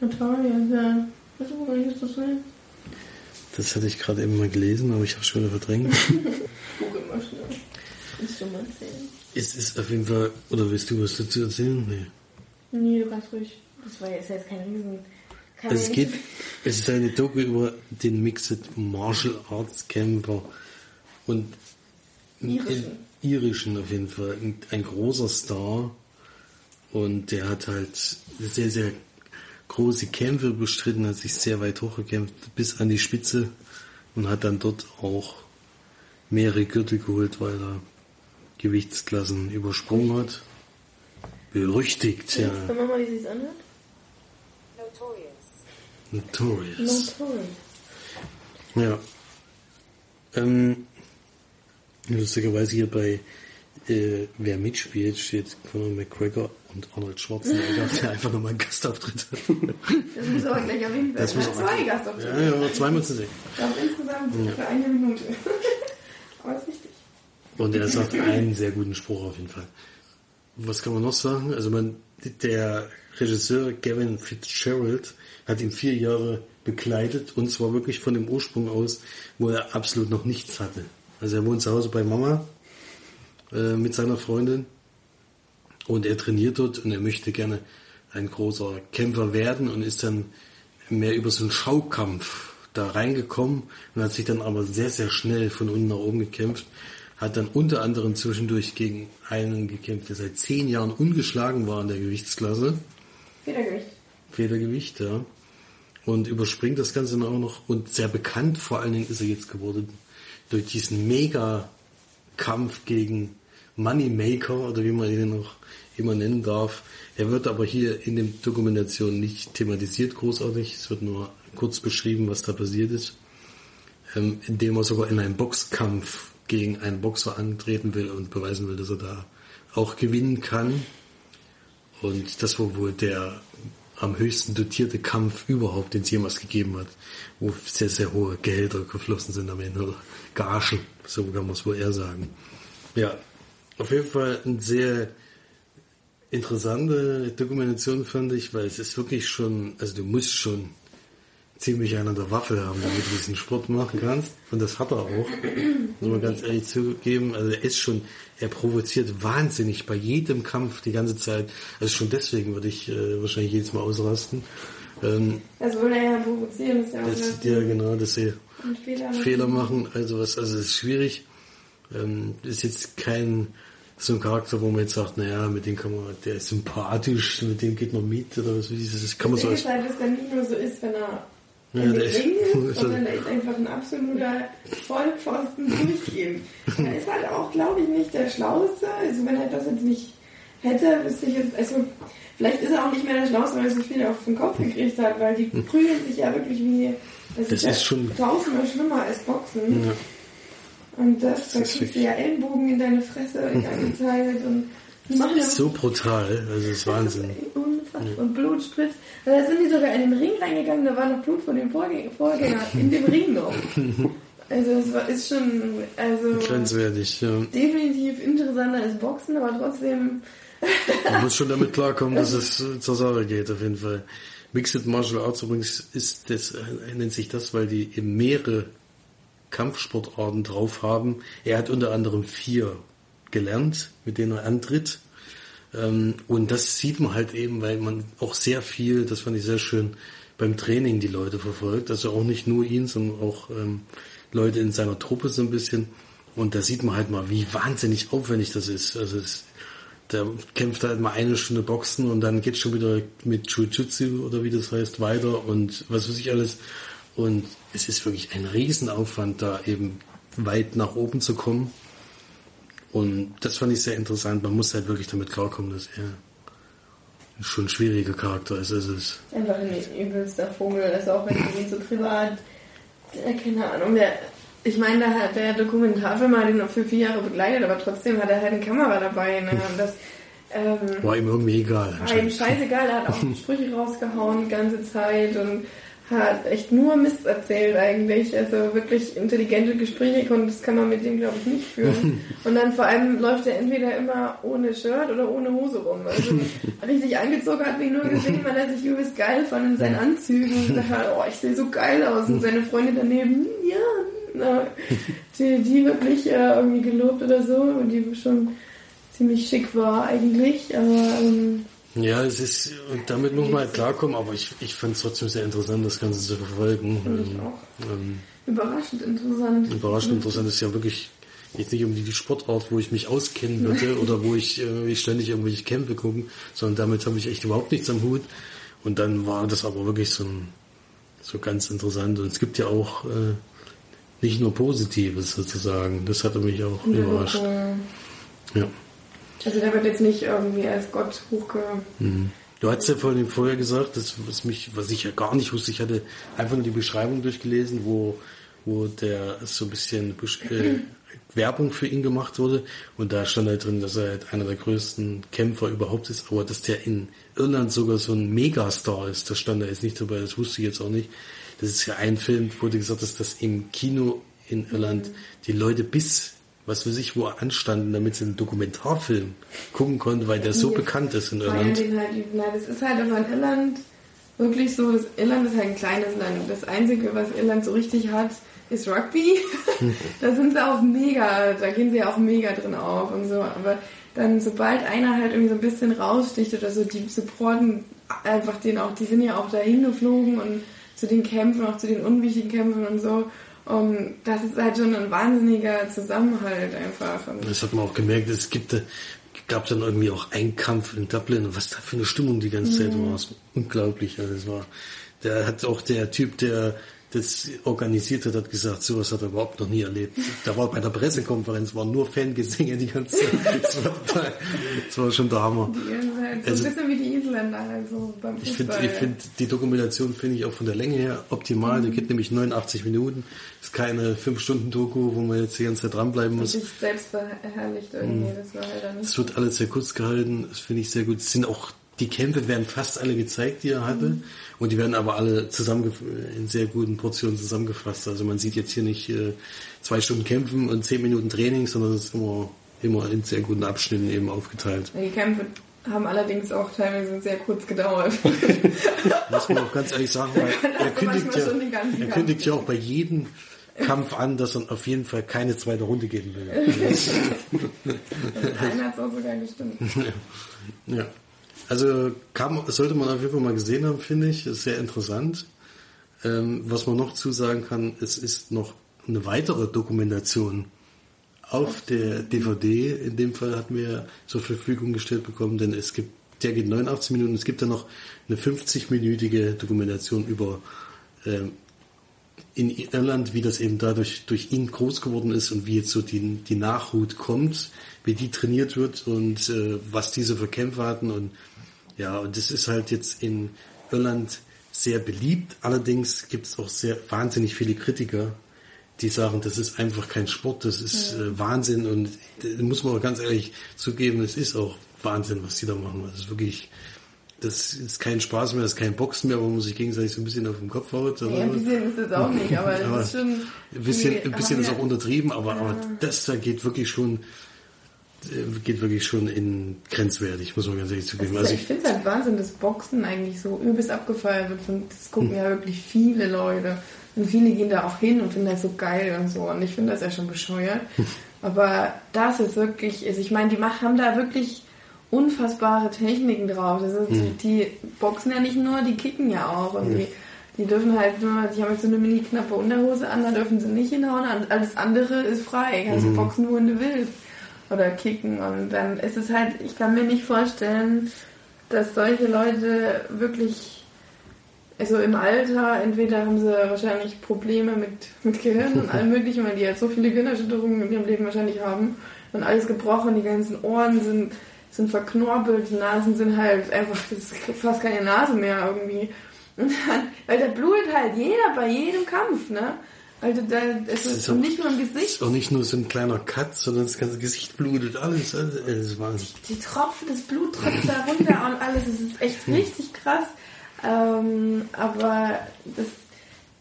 Notorious, ja. Worum ich das will? Das hatte ich gerade eben mal gelesen, aber ich habe es schon wieder verdrängt. Google mal schnell. Willst du mal erzählen? es ist auf jeden Fall, oder willst du was dazu erzählen? Nee. Nee, du kannst ruhig. Das war jetzt jetzt kein Riesen. Kann Also es geht, es ist eine Doku über den Mixed Martial Arts Kämpfer und Irischen. in- irischen auf jeden Fall, ein, ein großer Star und der hat halt sehr, sehr große Kämpfe bestritten, hat sich sehr weit hochgekämpft bis an die Spitze und hat dann dort auch mehrere Gürtel geholt, weil er Gewichtsklassen übersprungen hat. Berüchtigt, ja. Sag mal, wie sie es anhört. Notorious. Notorious. Notorious. Ja. Ähm, lustigerweise hier bei äh, wer mitspielt, steht Conor McGregor und Arnold Schwarzenegger, der einfach nochmal einen Gastauftritt hat. Das muss aber gleich erwähnt werden. Das muss zwei Gastauftritte. Ja, ja, zweimal zu sehen. Insgesamt für eine Minute. aber ist wichtig. Und er sagt einen sehr guten Spruch auf jeden Fall. Was kann man noch sagen? Also man, der Regisseur Gavin Fitzgerald hat ihn vier Jahre begleitet und zwar wirklich von dem Ursprung aus, wo er absolut noch nichts hatte. Also er wohnt zu Hause bei Mama äh, mit seiner Freundin und er trainiert dort und er möchte gerne ein großer Kämpfer werden und ist dann mehr über so einen Schaukampf da reingekommen und hat sich dann aber sehr, sehr schnell von unten nach oben gekämpft. Hat dann unter anderem zwischendurch gegen einen gekämpft, der seit zehn Jahren ungeschlagen war in der Gewichtsklasse. Federgewicht. Federgewicht, ja. Und überspringt das Ganze dann auch noch. Und sehr bekannt vor allen Dingen ist er jetzt geworden durch diesen Mega-Kampf gegen Moneymaker oder wie man ihn noch immer nennen darf. Er wird aber hier in den Dokumentationen nicht thematisiert großartig. Es wird nur kurz beschrieben, was da passiert ist. Ähm, indem er sogar in einen Boxkampf gegen einen Boxer antreten will und beweisen will, dass er da auch gewinnen kann. Und das war wohl der am höchsten dotierte Kampf überhaupt, den es jemals gegeben hat, wo sehr, sehr hohe Gehälter geflossen sind am Ende, oder Gagen, so kann man es wohl eher sagen. Ja, auf jeden Fall eine sehr interessante Dokumentation fand ich, weil es ist wirklich schon, also du musst schon ziemlich einen an der Waffe haben, damit du diesen Sport machen kannst. Und das hat er auch. Muss man ganz ehrlich zugeben. Also er ist schon, er provoziert wahnsinnig bei jedem Kampf die ganze Zeit. Also schon deswegen würde ich äh, wahrscheinlich jedes Mal ausrasten. Ähm, Das würde er ja provozieren. Ist ja auch das, ja, genau, dass sie Fehler. machen. Fehler machen, also was, also es ist schwierig. Ähm, ist jetzt kein so ein Charakter, wo man jetzt sagt, naja, mit dem kann man, der ist sympathisch, mit dem geht man mit oder was weiß ich, das kann man Das so ist halt, dass der nicht nur so ist, wenn er Ja, ist- Ring ist, sondern der ist einfach ein absoluter Vollpfosten durchgehend. Er ist halt auch, glaube ich, nicht der Schlauste. Also wenn er das jetzt nicht hätte, wüsste ich jetzt, also vielleicht ist er auch nicht mehr der Schlauste, weil er so viel auf den Kopf gekriegt hat, weil die prügeln sich ja wirklich wie, das, Das ja ist schon- tausendmal schlimmer als Boxen. Ja. Und das, da Das ist kriegst du ja Ellenbogen in deine Fresse die ganze Zeit und ja ist so brutal, also das ist Wahnsinn. Unfassbar. Und Blut spritzt. Also da sind die sogar in den Ring reingegangen, da war noch Blut von dem Vorgänger, Vorgänger in dem Ring noch. Also es war, ist schon also Grenzwertig, ja. definitiv interessanter als Boxen, aber trotzdem Man muss schon damit klarkommen, dass es äh, zur Sache geht, auf jeden Fall. Mixed Martial Arts übrigens ist das, äh, nennt sich das, weil die mehrere Kampfsportarten drauf haben. Er hat unter anderem vier gelernt, mit denen er antritt. Ähm, Und das sieht man halt eben, weil man auch sehr viel, das fand ich sehr schön, beim Training die Leute verfolgt. Also auch nicht nur ihn, sondern auch ähm, Leute in seiner Truppe so ein bisschen. Und da sieht man halt mal, wie wahnsinnig aufwendig das ist. Also es, der kämpft halt mal eine Stunde Boxen und dann geht schon wieder mit Jiu-Jitsu oder wie das heißt weiter und was weiß ich alles. Und es ist wirklich ein Riesenaufwand, da eben weit nach oben zu kommen. Und das fand ich sehr interessant. Man muss halt wirklich damit klarkommen, dass er schon ein schwieriger Charakter ist. Also es einfach ein übelster Vogel. Also auch wenn du ihn so privat, äh, keine Ahnung, der ich meine, da hat der Dokumentarfilm hat ihn noch für vier Jahre begleitet, aber trotzdem hat er halt eine Kamera dabei. Ne? Und das ähm, War ihm irgendwie egal. war ihm scheißegal, er hat auch Sprüche rausgehauen die ganze Zeit und hat echt nur Mist erzählt eigentlich. Also wirklich intelligente Gespräche konnte, das kann man mit dem glaube ich nicht führen. Und dann vor allem läuft er entweder immer ohne Shirt oder ohne Hose rum. Also richtig angezogen hat mich nur gesehen, weil er sich übelst geil fand in seinen Anzügen und hat, oh ich sehe so geil aus und seine Freundin daneben, "Hm, ja, na, die, die wirklich äh, irgendwie gelobt oder so und die schon ziemlich schick war eigentlich, aber ähm, Ja, es ist, und damit muss man halt klarkommen, aber ich, ich fand es trotzdem sehr interessant, das Ganze zu verfolgen. Ähm, auch. ähm, überraschend interessant. überraschend interessant ist ja wirklich jetzt nicht unbedingt die Sportart, wo ich mich auskennen würde oder wo ich, äh, ich ständig irgendwelche Kämpfe gucken, sondern damit habe ich echt überhaupt nichts am Hut. Und dann war das aber wirklich so ein, so ganz interessant. Und es gibt ja auch äh, nicht nur Positives sozusagen. Das hatte mich auch überrascht. Äh, Ja. Also der wird jetzt nicht irgendwie als Gott hochge... Mhm. Du hast ja vorhin vorher gesagt, das, was, mich, was ich ja gar nicht wusste, ich hatte einfach nur die Beschreibung durchgelesen, wo, wo der so ein bisschen äh, Werbung für ihn gemacht wurde und da stand halt drin, dass er halt einer der größten Kämpfer überhaupt ist, aber dass der in Irland sogar so ein Megastar ist, das stand da jetzt nicht dabei, das wusste ich jetzt auch nicht. Das ist ja ein Film, wo du gesagt dass im Kino in Irland die Leute bis was weiß ich, wo anstanden, damit sie einen Dokumentarfilm gucken konnten, weil der so Ja. bekannt ist in Irland. den halt, na, das ist halt aber in Irland wirklich so, das Irland ist halt ein kleines Land. Das Einzige, was Irland so richtig hat, ist Rugby. da sind sie auch mega, da gehen sie ja auch mega drin auf und so. Aber dann, sobald einer halt irgendwie so ein bisschen raussticht oder so, die supporten einfach den auch, die sind ja auch dahin geflogen und zu den Kämpfen, auch zu den unwichtigen Kämpfen und so. Und das ist halt schon ein wahnsinniger Zusammenhalt einfach. Und Das hat man auch gemerkt, es gibt, äh, gab dann irgendwie auch einen Kampf in Dublin und was da für eine Stimmung die ganze Zeit war, das war unglaublich. Also es war, der hat auch der Typ, der das organisiert hat, hat gesagt, sowas hat er überhaupt noch nie erlebt. Da war bei der Pressekonferenz, waren nur Fangesänge die ganze Zeit. Das war, total, das war schon der Hammer. die sind halt so Also- ein bisschen wie die Isländer halt so beim Ich finde, finde die Dokumentation finde ich auch von der Länge her optimal. Die geht nämlich 89 Minuten. Ist keine 5-Stunden-Doku, wo man jetzt die ganze Zeit dranbleiben muss. sich selbst verherrlicht irgendwie. Das war halt dann Es wird alles sehr kurz gehalten, das finde ich sehr gut. Es sind auch, die Kämpfe werden fast alle gezeigt, die er hatte. Und die werden aber alle zusammen in sehr guten Portionen zusammengefasst. Also man sieht jetzt hier nicht äh, zwei Stunden Kämpfen und zehn Minuten Training, sondern es ist immer, immer in sehr guten Abschnitten eben aufgeteilt. Die Kämpfe haben allerdings auch teilweise sehr kurz gedauert. Muss man auch ganz ehrlich sagen, weil er kündigt, ja, er kündigt ja auch bei jedem Kampf an, dass er auf jeden Fall keine zweite Runde geben will. Einer hat es auch sogar gestimmt. Ja. Also kann, sollte man auf jeden Fall mal gesehen haben, finde ich. Ist sehr interessant. Ähm, was man noch zusagen kann, es ist noch eine weitere Dokumentation auf der DVD. In dem Fall hatten wir zur Verfügung gestellt bekommen, denn es gibt, der geht 89 Minuten. Es gibt dann noch eine 50-minütige Dokumentation über ähm, in Irland, wie das eben dadurch durch ihn groß geworden ist und wie jetzt so die, die Nachhut kommt, wie die trainiert wird und äh, was diese für Kämpfe hatten und ja, und das ist halt jetzt in Irland sehr beliebt. Allerdings gibt es auch sehr wahnsinnig viele Kritiker, die sagen, das ist einfach kein Sport, das ist äh, Wahnsinn und da muss man auch ganz ehrlich zugeben, es ist auch Wahnsinn, was die da machen. Das ist wirklich, das ist kein Spaß mehr, das ist kein Boxen mehr, wo man sich gegenseitig so ein bisschen auf den Kopf haut. Ja, ein bisschen ist es auch nicht, aber Aber das ist schon... ein bisschen, ein bisschen ist ja- auch untertrieben, aber, aber das da geht wirklich schon, äh, geht wirklich schon in grenzwertig, muss man ganz ehrlich zugeben. Also ich finde es halt Wahnsinn, dass Boxen eigentlich so übelst abgefeiert wird. Und das gucken Hm. ja wirklich viele Leute. Und viele gehen da auch hin und finden das so geil und so. Und ich finde das ja schon bescheuert. Aber das ist wirklich, also ich meine, die haben da wirklich unfassbare Techniken drauf. Das ist, Hm. Die boxen ja nicht nur, die kicken ja auch. Und die, die dürfen halt nur, die haben jetzt so eine mini knappe Unterhose an, da dürfen sie nicht hinhauen. Alles andere ist frei. Kannst du boxen, wohin du willst. Oder kicken. Und dann ist es halt, ich kann mir nicht vorstellen, dass solche Leute wirklich, also im Alter, entweder haben sie wahrscheinlich Probleme mit, mit Gehirn und allem möglichen, weil die halt so viele Gehirnerschütterungen in ihrem Leben wahrscheinlich haben und alles gebrochen, die ganzen Ohren sind, sind verknorpelt, die Nasen sind halt einfach, das ist fast keine Nase mehr irgendwie. Dann, weil da blutet halt jeder bei jedem Kampf, ne? Also da es ist, ist auch- nicht nur im Ist Gesicht, auch nicht nur so ein kleiner Cut, sondern das ganze Gesicht blutet, alles. alles das ist Wahnsinn. die Tropfen, das Blut tropft da runter und alles. Es ist echt richtig krass. Ähm, aber das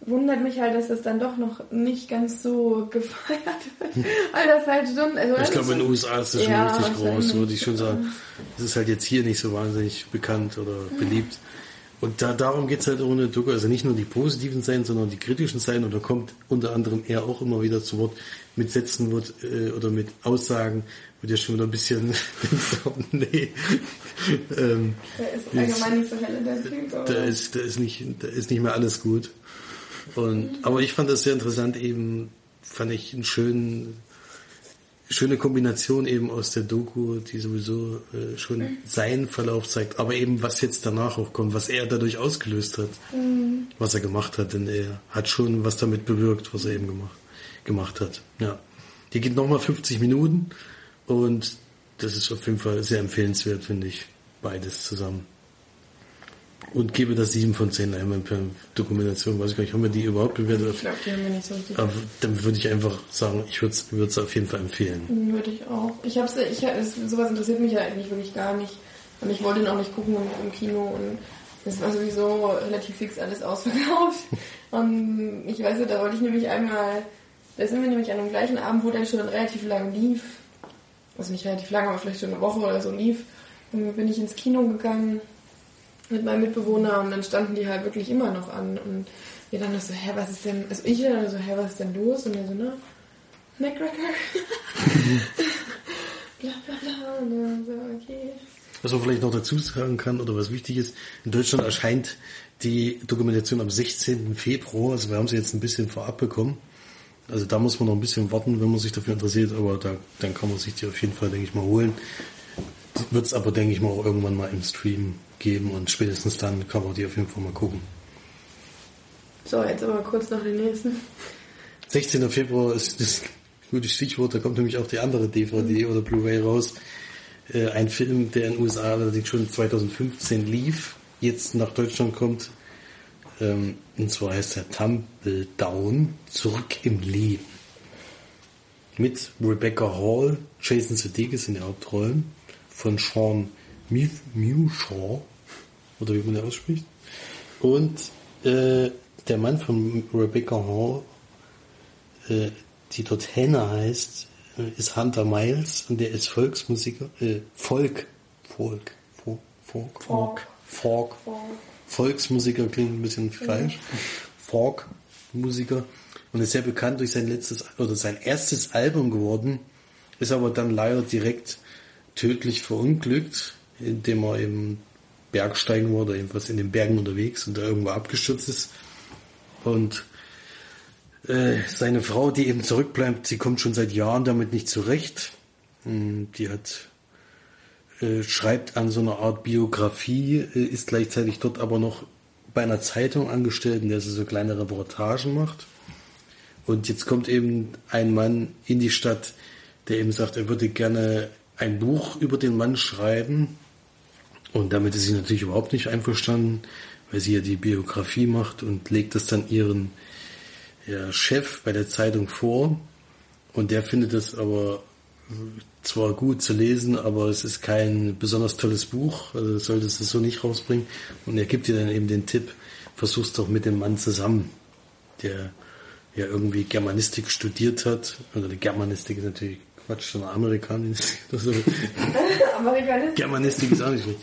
wundert mich halt, dass das dann doch noch nicht ganz so gefeiert wird. Weil das halt schon. Also Ich glaube, ist in den USA ist das schon Ja, richtig groß, würde ich schon sagen. Das ist halt jetzt hier nicht so wahnsinnig bekannt oder beliebt. Und da, darum geht es halt auch in der Doku. Also nicht nur die positiven Seiten, sondern die kritischen Seiten. Und da kommt unter anderem er auch immer wieder zu Wort mit Sätzen wird, äh, oder mit Aussagen, wird ja schon wieder ein bisschen, nee, ähm, Der ist allgemein nicht so helle, der Typ. aber- da ist, da ist nicht, da ist nicht mehr alles gut. Und, aber ich fand das sehr interessant eben, fand ich einen schönen, schöne Kombination eben aus der Doku, die sowieso äh, schon seinen Verlauf zeigt, aber eben was jetzt danach auch kommt, was er dadurch ausgelöst hat, was er gemacht hat, denn er hat schon was damit bewirkt, was er eben gemacht, gemacht hat. Ja. Die geht nochmal 50 Minuten und das ist auf jeden Fall sehr empfehlenswert, finde ich, beides zusammen. Und gebe das 7 von 10 einmal per Dokumentation. Weiß ich gar nicht, haben wir die überhaupt bewertet? Ich glaube, die haben wir nicht so richtig. Aber dann würde ich einfach sagen, ich würde es auf jeden Fall empfehlen. Würde ich auch. Ich hab's, ich, sowas interessiert mich ja eigentlich wirklich gar nicht. Und ich wollte ihn auch nicht gucken im Kino und es war sowieso relativ fix alles ausverkauft. Und ich weiß nicht, da wollte ich nämlich einmal, da sind wir nämlich an dem gleichen Abend, wo der schon relativ lang lief. Also nicht relativ lang, aber vielleicht schon eine Woche oder so lief. Und bin ich ins Kino gegangen mit meinem Mitbewohner und dann standen die halt wirklich immer noch an. Und wir dann so, hä, was ist denn, also ich dann so, hä, was ist denn los? Und er so, ne, McGregor. bla bla bla. Und dann so, okay. Was man vielleicht noch dazu sagen kann oder was wichtig ist, in Deutschland erscheint die Dokumentation am 16. Februar, also wir haben sie jetzt ein bisschen vorab bekommen. Also da muss man noch ein bisschen warten, wenn man sich dafür interessiert, aber da, dann kann man sich die auf jeden Fall, denke ich mal, holen. Wird es aber, denke ich mal, auch irgendwann mal im Stream geben und spätestens dann kann man die auf jeden Fall mal gucken. So, jetzt aber kurz nach den nächsten. 16. Februar ist das gute Stichwort, da kommt nämlich auch die andere DVD oder Blu-ray raus. Äh, ein Film, der in den USA allerdings schon 2015 lief, jetzt nach Deutschland kommt. Ähm, und zwar heißt er Tumble Down, Zurück im Leben. Mit Rebecca Hall, Jason Sudeikis in den Hauptrollen, von Sean Mushaw, oder wie man den ausspricht. Und äh, der Mann von Rebecca Hall, äh, die dort Hannah heißt, äh, ist Hunter Miles und der ist Volksmusiker, äh, Folk, Folk, Folk, Folk, Folk. Folk, Volksmusiker klingt ein bisschen falsch, Folk-Musiker und ist sehr bekannt durch sein letztes oder sein erstes Album geworden, ist aber dann leider direkt tödlich verunglückt, indem er eben Bergsteigen war oder jedenfalls in den Bergen unterwegs und da irgendwo abgestürzt ist. Und äh, seine Frau, die eben zurückbleibt, sie kommt schon seit Jahren damit nicht zurecht. Hm, Die hat äh, schreibt an so einer Art Biografie, äh, ist gleichzeitig dort aber noch bei einer Zeitung angestellt, in der sie so kleine Reportagen macht. Und jetzt kommt eben ein Mann in die Stadt, der eben sagt, er würde gerne ein Buch über den Mann schreiben. Und damit ist sie natürlich überhaupt nicht einverstanden, weil sie ja die Biografie macht und legt das dann ihren ja, Chef bei der Zeitung vor. Und der findet es aber zwar gut zu lesen, aber es ist kein besonders tolles Buch, also solltest du es so nicht rausbringen. Und er gibt dir dann eben den Tipp, versuch's doch mit dem Mann zusammen, der ja irgendwie Germanistik studiert hat. Also die Germanistik ist natürlich Quatsch, sondern Amerikanistik. Also Amerikanistik. Germanistik ist auch nicht schlecht.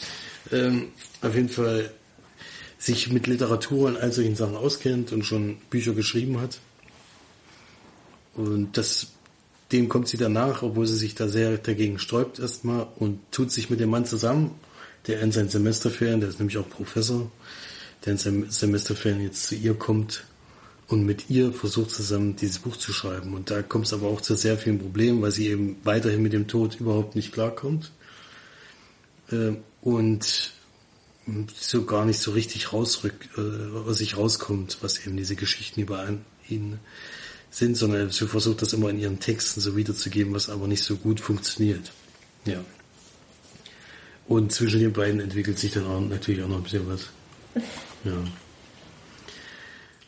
Ähm, auf jeden Fall sich mit Literatur und all solchen Sachen auskennt und schon Bücher geschrieben hat. Und das, dem kommt sie danach, obwohl sie sich da sehr dagegen sträubt erstmal und tut sich mit dem Mann zusammen, der in seinen Semesterferien, der ist nämlich auch Professor, der in seinen Semesterferien jetzt zu ihr kommt und mit ihr versucht zusammen dieses Buch zu schreiben. Und da kommt es aber auch zu sehr vielen Problemen, weil sie eben weiterhin mit dem Tod überhaupt nicht klarkommt. Äh, und so gar nicht so richtig rausrückt, äh, sich rauskommt, was eben diese Geschichten über ihn sind, sondern sie versucht das immer in ihren Texten so wiederzugeben, was aber nicht so gut funktioniert. Ja. Und zwischen den beiden entwickelt sich dann auch natürlich auch noch ein bisschen was. Ja.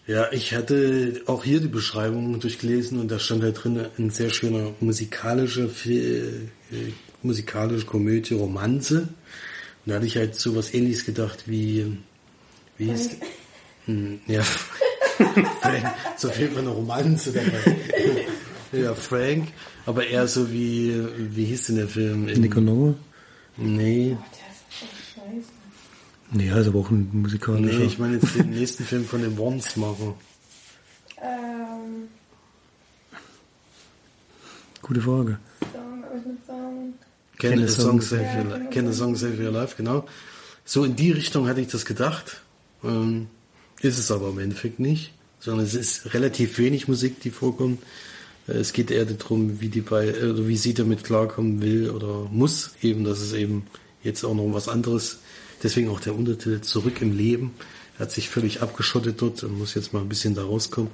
Ja, ich hatte auch hier die Beschreibung durchgelesen und da stand da drin ein sehr schöner musikalischer, äh, musikalische Komödie, Romanze. Und da hatte ich halt so was ähnliches gedacht wie, wie hieß, hm, ja, Frank, ist auf jeden Fall eine Romanze dabei. ja, Frank, aber eher so wie, wie hieß denn der Film? In- Nico Noah? Nee, ist scheiße. Nee, ist aber auch ein musikalischer. nee, ich meine jetzt den nächsten Film von den Worms-Macher. Ähm, Gute Frage. Song, Song. Can, a Song Save Your. Can a Song Save Your Life, genau. So in die Richtung hatte ich das gedacht. Ähm, ist es aber im Endeffekt nicht, sondern es ist relativ wenig Musik, die vorkommt. Äh, Es geht eher darum, wie die bei, äh, oder wie sie damit klarkommen will oder muss, eben, dass es eben jetzt auch noch was anderes. Deswegen auch der Untertitel Zurück im Leben. Er hat sich völlig abgeschottet dort und muss jetzt mal ein bisschen da rauskommen.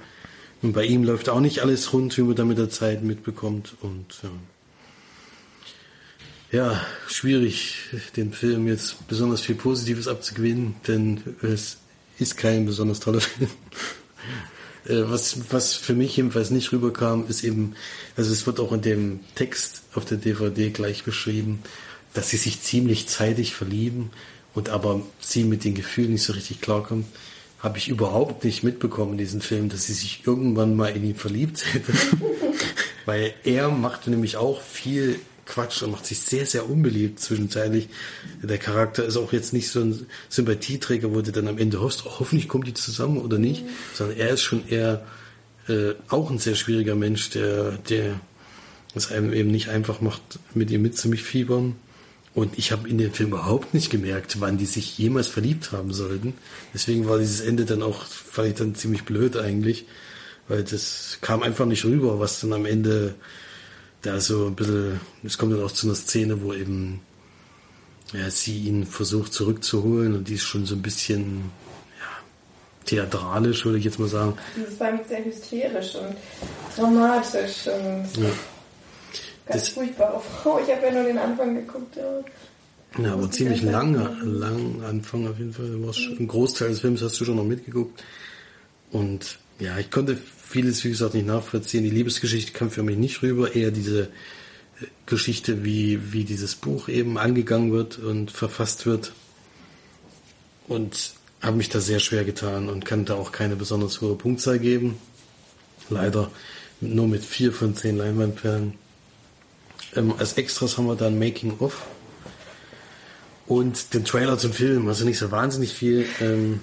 Und bei ihm läuft auch nicht alles rund, wie man da mit der Zeit mitbekommt. Und ja. Ja, schwierig, dem Film jetzt besonders viel Positives abzugewinnen, denn es ist kein besonders toller Film. Äh, Was, was für mich jedenfalls nicht rüberkam, ist eben, also es wird auch in dem Text auf der DVD gleich beschrieben, dass sie sich ziemlich zeitig verlieben und aber sie mit den Gefühlen nicht so richtig klarkommt. Habe ich überhaupt nicht mitbekommen in diesem Film, dass sie sich irgendwann mal in ihn verliebt hätte. Weil er macht nämlich auch viel Quatsch und macht sich sehr, sehr unbeliebt zwischenzeitlich. Der Charakter ist auch jetzt nicht so ein Sympathieträger, wo du dann am Ende hoffst, oh, hoffentlich kommen die zusammen oder nicht, sondern er ist schon eher äh, auch ein sehr schwieriger Mensch, der, der es einem eben nicht einfach macht, mit ihm mitzufiebern. Und ich habe in dem Film überhaupt nicht gemerkt, wann die sich jemals verliebt haben sollten. Deswegen war dieses Ende dann auch, fand ich dann ziemlich blöd eigentlich, weil das kam einfach nicht rüber, was dann am Ende da so ein bisschen, es kommt dann auch zu einer Szene, wo eben ja, sie ihn versucht zurückzuholen und die ist schon so ein bisschen ja, theatralisch, würde ich jetzt mal sagen. Das war sehr hysterisch und dramatisch und Ja. Ganz Das- furchtbare Frau. Ich habe ja nur den Anfang geguckt. Ja. Ja, aber ziemlich lange, lang Anfang auf jeden Fall. Du warst schon- Ein Großteil des Films hast du schon noch mitgeguckt. Und ja, ich konnte vieles, wie gesagt, nicht nachvollziehen. Die Liebesgeschichte kam für mich nicht rüber. Eher diese äh, Geschichte, wie, wie dieses Buch eben angegangen wird und verfasst wird. Und habe mich da sehr schwer getan und kann da auch keine besonders hohe Punktzahl geben. Leider nur mit vier von zehn Leinwandperlen. Ähm, als Extras haben wir dann Making of und den Trailer zum Film. Also nicht so wahnsinnig viel. Ähm,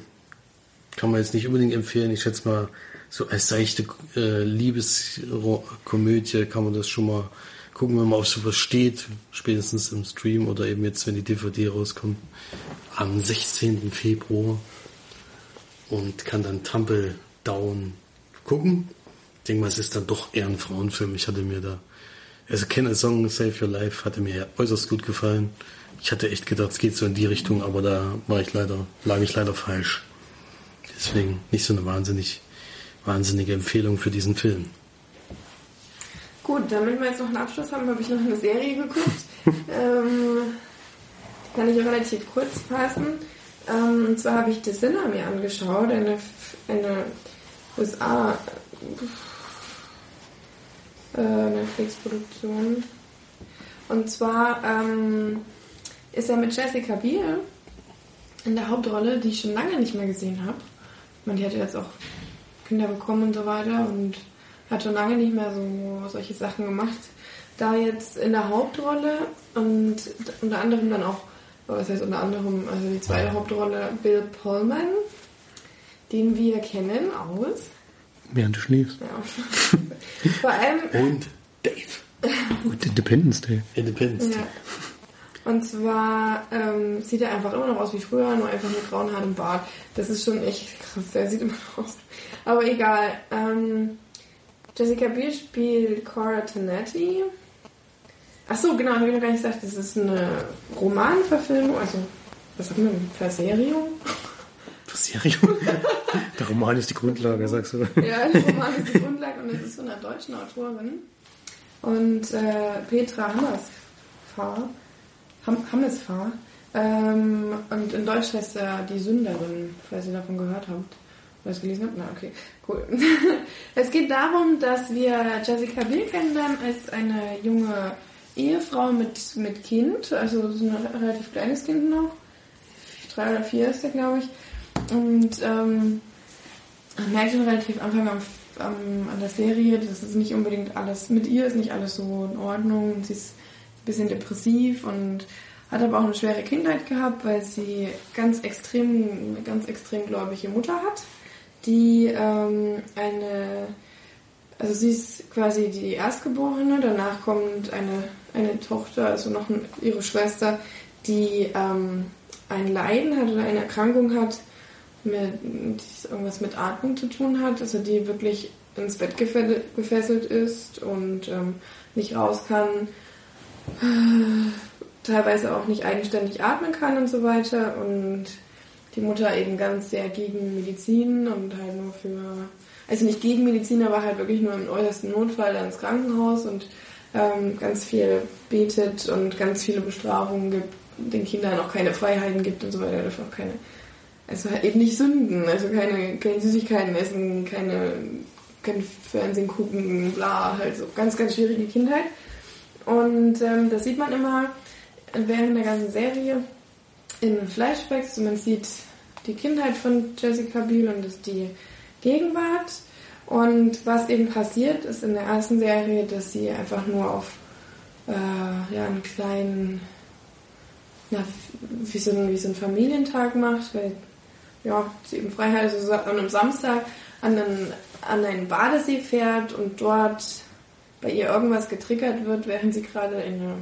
kann man jetzt nicht unbedingt empfehlen. Ich schätze mal, so als seichte äh, Liebeskomödie kann man das schon mal gucken, wenn man auf sowas steht. Spätestens im Stream oder eben jetzt, wenn die DVD rauskommt. Am 16. Februar. Und kann dann Tumble Down gucken. Ich denke mal, es ist dann doch eher ein Frauenfilm. Ich hatte mir da also a Song Save Your Life hatte mir äußerst gut gefallen. Ich hatte echt gedacht, es geht so in die Richtung, aber da war ich leider, lag ich leider falsch. Deswegen nicht so eine wahnsinnig, wahnsinnige Empfehlung für diesen Film. Gut, damit wir jetzt noch einen Abschluss haben, habe ich noch eine Serie geguckt. ähm, die kann ich relativ kurz fassen. Ähm, und zwar habe ich The Sinner mir angeschaut, eine, eine USA äh, Netflix-Produktion. Und zwar ähm, ist er mit Jessica Biel in der Hauptrolle, die ich schon lange nicht mehr gesehen habe. Meine, die hat jetzt auch Kinder bekommen und so weiter und hat schon lange nicht mehr so solche Sachen gemacht. Da jetzt in der Hauptrolle und unter anderem dann auch, was heißt unter anderem, also die zweite Hauptrolle Bill Pullman, den wir kennen aus. Während du schläfst. Ja. Vor allem Und Dave. Und Independence Day. Independence Day. Ja. Und zwar ähm, sieht er einfach immer noch aus wie früher, nur einfach mit grauen Haaren und Bart. Das ist schon echt krass, der sieht immer noch aus. Aber egal. Ähm, Jessica Biel spielt Cora Tonetti. Ach so, genau, habe ich noch gar nicht gesagt. Das ist eine Romanverfilmung, also was sagt man, Verserierung? Versicherung. Der Roman ist die Grundlage, sagst du. Ja, der Roman ist die Grundlage und es ist von einer deutschen Autorin. Und äh, Petra Hammersfahr, Ham, Hammesfahr. Ähm, und in Deutsch heißt er Die Sünderin, falls ihr davon gehört habt. was gelesen habe? Na, okay, cool. es geht darum, dass wir Jessica Biel kennenlernen als eine junge Ehefrau mit, mit Kind, also so ein relativ kleines Kind noch. Drei oder vier ist der, glaube ich. Und ähm, merkt schon relativ Anfang am, am, an der Serie, das ist nicht unbedingt alles, mit ihr ist nicht alles so in Ordnung. Sie ist ein bisschen depressiv und hat aber auch eine schwere Kindheit gehabt, weil sie ganz extrem, ganz extrem gläubige Mutter hat, die ähm, eine, also sie ist quasi die Erstgeborene, danach kommt eine, eine Tochter, also noch ihre Schwester, die ähm, ein Leiden hat oder eine Erkrankung hat, mit, irgendwas mit Atmung zu tun hat, also die wirklich ins Bett gefesselt ist und ähm, nicht raus kann teilweise auch nicht eigenständig atmen kann und so weiter. Und die Mutter eben ganz sehr gegen Medizin und halt nur für, also nicht gegen Medizin, aber halt wirklich nur im äußersten Notfall dann ins Krankenhaus und ähm, ganz viel betet und ganz viele Bestrafungen gibt, den Kindern auch keine Freiheiten gibt und so weiter, dafür auch keine, also halt eben nicht Sünden, also keine, keine Süßigkeiten essen, keine, kein Fernsehen gucken, bla, halt so ganz, ganz schwierige Kindheit. Und ähm, das sieht man immer während der ganzen Serie in Flashbacks. Also man sieht die Kindheit von Jessica Biel und die Gegenwart. Und was eben passiert, ist in der ersten Serie, dass sie einfach nur auf äh, ja, einen kleinen, na, wie, so ein, wie so ein Familientag macht, weil ja, sie eben frei hat, also an einem Samstag an einen, an einen Badesee fährt und dort bei ihr irgendwas getriggert wird, während sie gerade in eine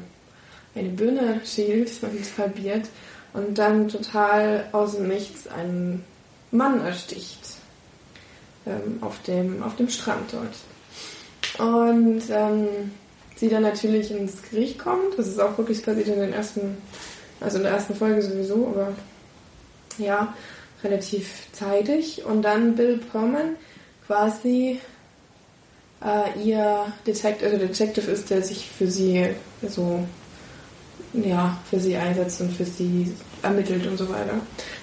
eine Birne schält und halbiert und dann total aus dem Nichts einen Mann ersticht ähm, auf, dem, auf dem Strand dort. Und ähm, sie dann natürlich ins Gericht kommt. Das ist auch wirklich passiert in den ersten, also in der ersten Folge sowieso, aber ja, relativ zeitig. Und dann Bill Perman quasi äh, ihr Detective, also Detective ist, der sich für sie so ja, für sie einsetzt und für sie ermittelt und so weiter.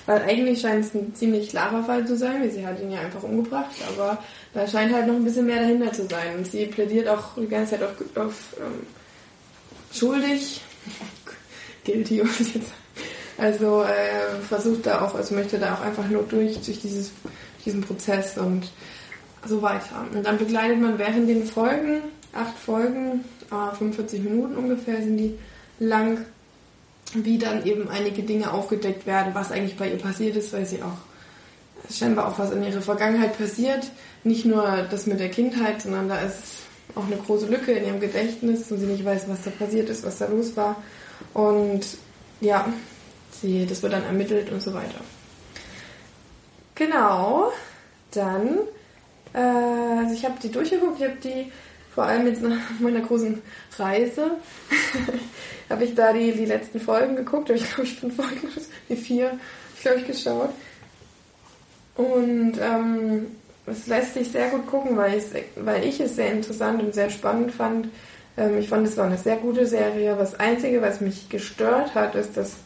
Weil eigentlich scheint es ein ziemlich klarer Fall zu sein, weil sie hat ihn ja einfach umgebracht, aber da scheint halt noch ein bisschen mehr dahinter zu sein. Und sie plädiert auch die ganze Zeit auf, auf ähm, schuldig, guilty und jetzt. Also äh, versucht da auch, also möchte da auch einfach nur durch, durch dieses, diesen Prozess und so weiter. Und dann begleitet man während den Folgen, acht Folgen, äh, 45 Minuten ungefähr sind die, lang, wie dann eben einige Dinge aufgedeckt werden, was eigentlich bei ihr passiert ist, weil sie auch scheinbar auch was in ihrer Vergangenheit passiert. Nicht nur das mit der Kindheit, sondern da ist auch eine große Lücke in ihrem Gedächtnis und sie nicht weiß, was da passiert ist, was da los war. Und ja, sie, das wird dann ermittelt und so weiter. Genau, dann, äh, also ich habe die durchgeguckt, ich habe die vor allem jetzt nach meiner großen Reise, habe ich da die, die letzten Folgen geguckt. Habe ich, glaube ich, fünf Folgen, die vier, glaube ich, geschaut. Und ähm, es lässt sich sehr gut gucken, weil, ich, weil ich es sehr interessant und sehr spannend fand. Ähm, ich fand, es war eine sehr gute Serie. Das Einzige, was mich gestört hat, ist, dass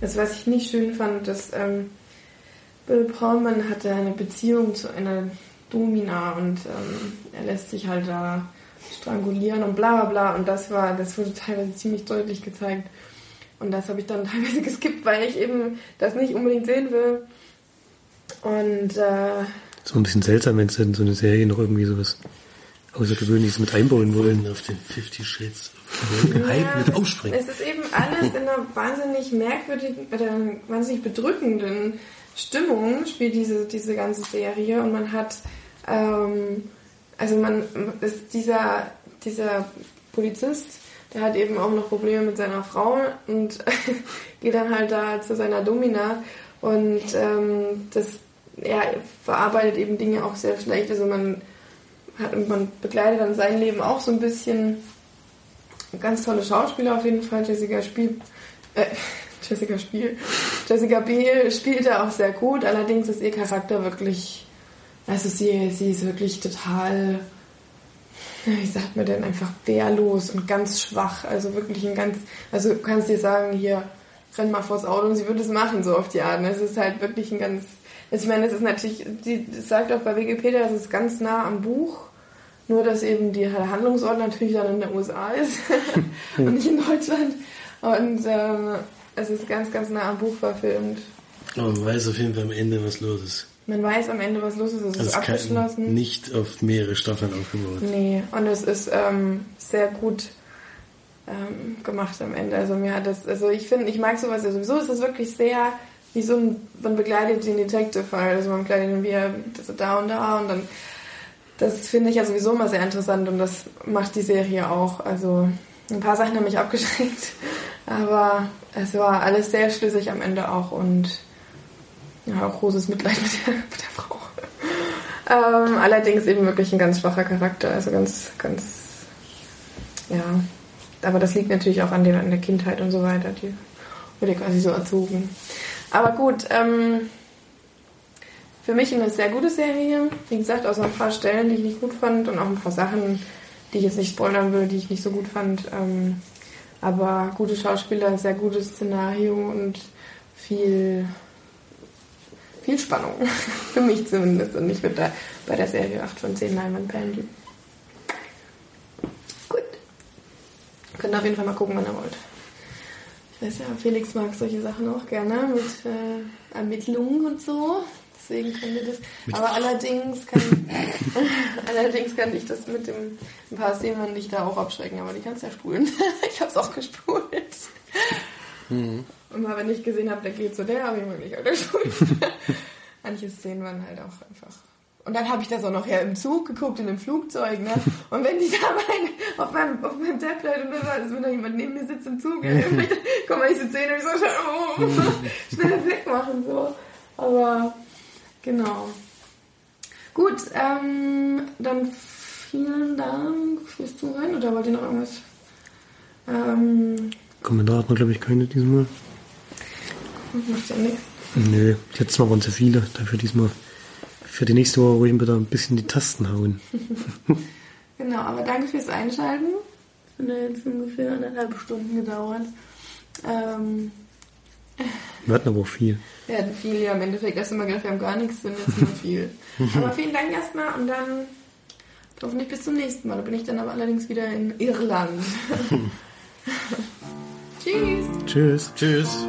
das, was ich nicht schön fand, dass ähm, Bill Pullman hatte eine Beziehung zu einer Domina und ähm, er lässt sich halt da strangulieren und bla bla bla. Und das war, das wurde teilweise ziemlich deutlich gezeigt. Und das habe ich dann teilweise geskippt, weil ich eben das nicht unbedingt sehen will. Und äh, so ein bisschen seltsam, wenn sie in so eine Serie noch irgendwie sowas Außergewöhnliches mit einbauen wollen. Auf den Fifty Shades ja, mit aufspringen. Es ist eben alles in einer wahnsinnig merkwürdigen oder wahnsinnig bedrückenden Stimmung, spielt diese, diese ganze Serie. Und man hat ähm, also man ist dieser, dieser Polizist, der hat eben auch noch Probleme mit seiner Frau und geht dann halt da zu seiner Domina und ähm, das, er verarbeitet eben Dinge auch sehr schlecht. Also man hat, man begleitet dann sein Leben auch so ein bisschen. Ganz tolle Schauspieler auf jeden Fall. Jessica Spiel, äh, Jessica Spiel, Jessica Biel spielt da auch sehr gut. Allerdings ist ihr Charakter wirklich also sie, sie ist wirklich total, wie sagt man denn, einfach wehrlos und ganz schwach. Also wirklich ein ganz, also du kannst dir sagen, hier, renn mal vors Auto und sie würde es machen, so auf die Art. Es ist halt wirklich ein ganz, Also ich meine, es ist natürlich, die das sagt auch bei Wikipedia, es ist ganz nah am Buch, nur dass eben die der Handlungsort natürlich dann in den USA ist und nicht in Deutschland. Und ähm, es ist ganz, ganz nah am Buch verfilmt. Aber man weiß auf jeden Fall am Ende, was los ist. Man weiß am Ende, was los ist, es Also ist ist abgeschlossen. nicht auf mehrere Staffeln aufgebaut. Nee, und es ist ähm, sehr gut ähm, gemacht am Ende. Also mir hat das, also ich finde, ich mag sowas ja sowieso, ist es wirklich sehr wie so ein, man begleitet den Detective-Fall, also man begleitet ihn wie er da und da und dann, das finde ich ja sowieso immer sehr interessant und das macht die Serie auch. Also ein paar Sachen haben mich abgeschreckt, aber es war alles sehr schlüssig am Ende auch und ja, auch großes Mitleid mit der, mit der Frau. Ähm, allerdings eben wirklich ein ganz schwacher Charakter, also ganz, ganz, ja. Aber das liegt natürlich auch an der, an der Kindheit und so weiter. Die wurde quasi so erzogen. Aber gut, ähm, für mich eine sehr gute Serie. Wie gesagt, außer ein paar Stellen, die ich nicht gut fand und auch ein paar Sachen, die ich jetzt nicht spoilern will, die ich nicht so gut fand. Ähm, aber gute Schauspieler, sehr gutes Szenario und viel viel Spannung. Für mich zumindest. Und ich würde da bei der Serie 8 von 10 Leinwandperlen geben. Gut. Könnt ihr auf jeden Fall mal gucken, wenn ihr wollt. Ich weiß ja, Felix mag solche Sachen auch gerne mit äh, Ermittlungen und so. Deswegen können wir das. Aber allerdings kann, allerdings kann ich das mit dem ein paar Szenen dich da auch abschrecken. Aber die kannst ja spulen. ich hab's auch gespult. Und mal, wenn ich gesehen habe, der geht zu der, habe ich wirklich auch gespult. Manche Szenen waren halt auch einfach. Und dann habe ich das auch noch ja im Zug geguckt, in einem Flugzeug, ne? Und wenn die da mein, auf, meinem, auf meinem Tablet und da ist, wenn da jemand neben mir sitzt im Zug, komm mal diese Szene und ich so schnell, oh, schnell wegmachen, so. Aber, genau. Gut, ähm, dann vielen Dank fürs Zuhören. Oder wollt ihr noch irgendwas? Ähm, Kommentar hat man, glaube ich, keine diesmal. macht ja nichts. Nö, letztes Mal waren zu viele. Dafür diesmal für die nächste Woche ruhig wieder ein bisschen die Tasten hauen. Genau, aber danke fürs Einschalten. Hat ja jetzt ungefähr eineinhalb Stunden gedauert. Ähm, Wir hatten aber auch viel. wir hatten viel, ja, im Endeffekt erst immer gedacht, wir haben gar nichts, sind jetzt nur viel. aber vielen Dank erstmal und dann hoffentlich bis zum nächsten Mal. Da bin ich dann aber allerdings wieder in Irland. Tschüss. Tschüss. Tschüss.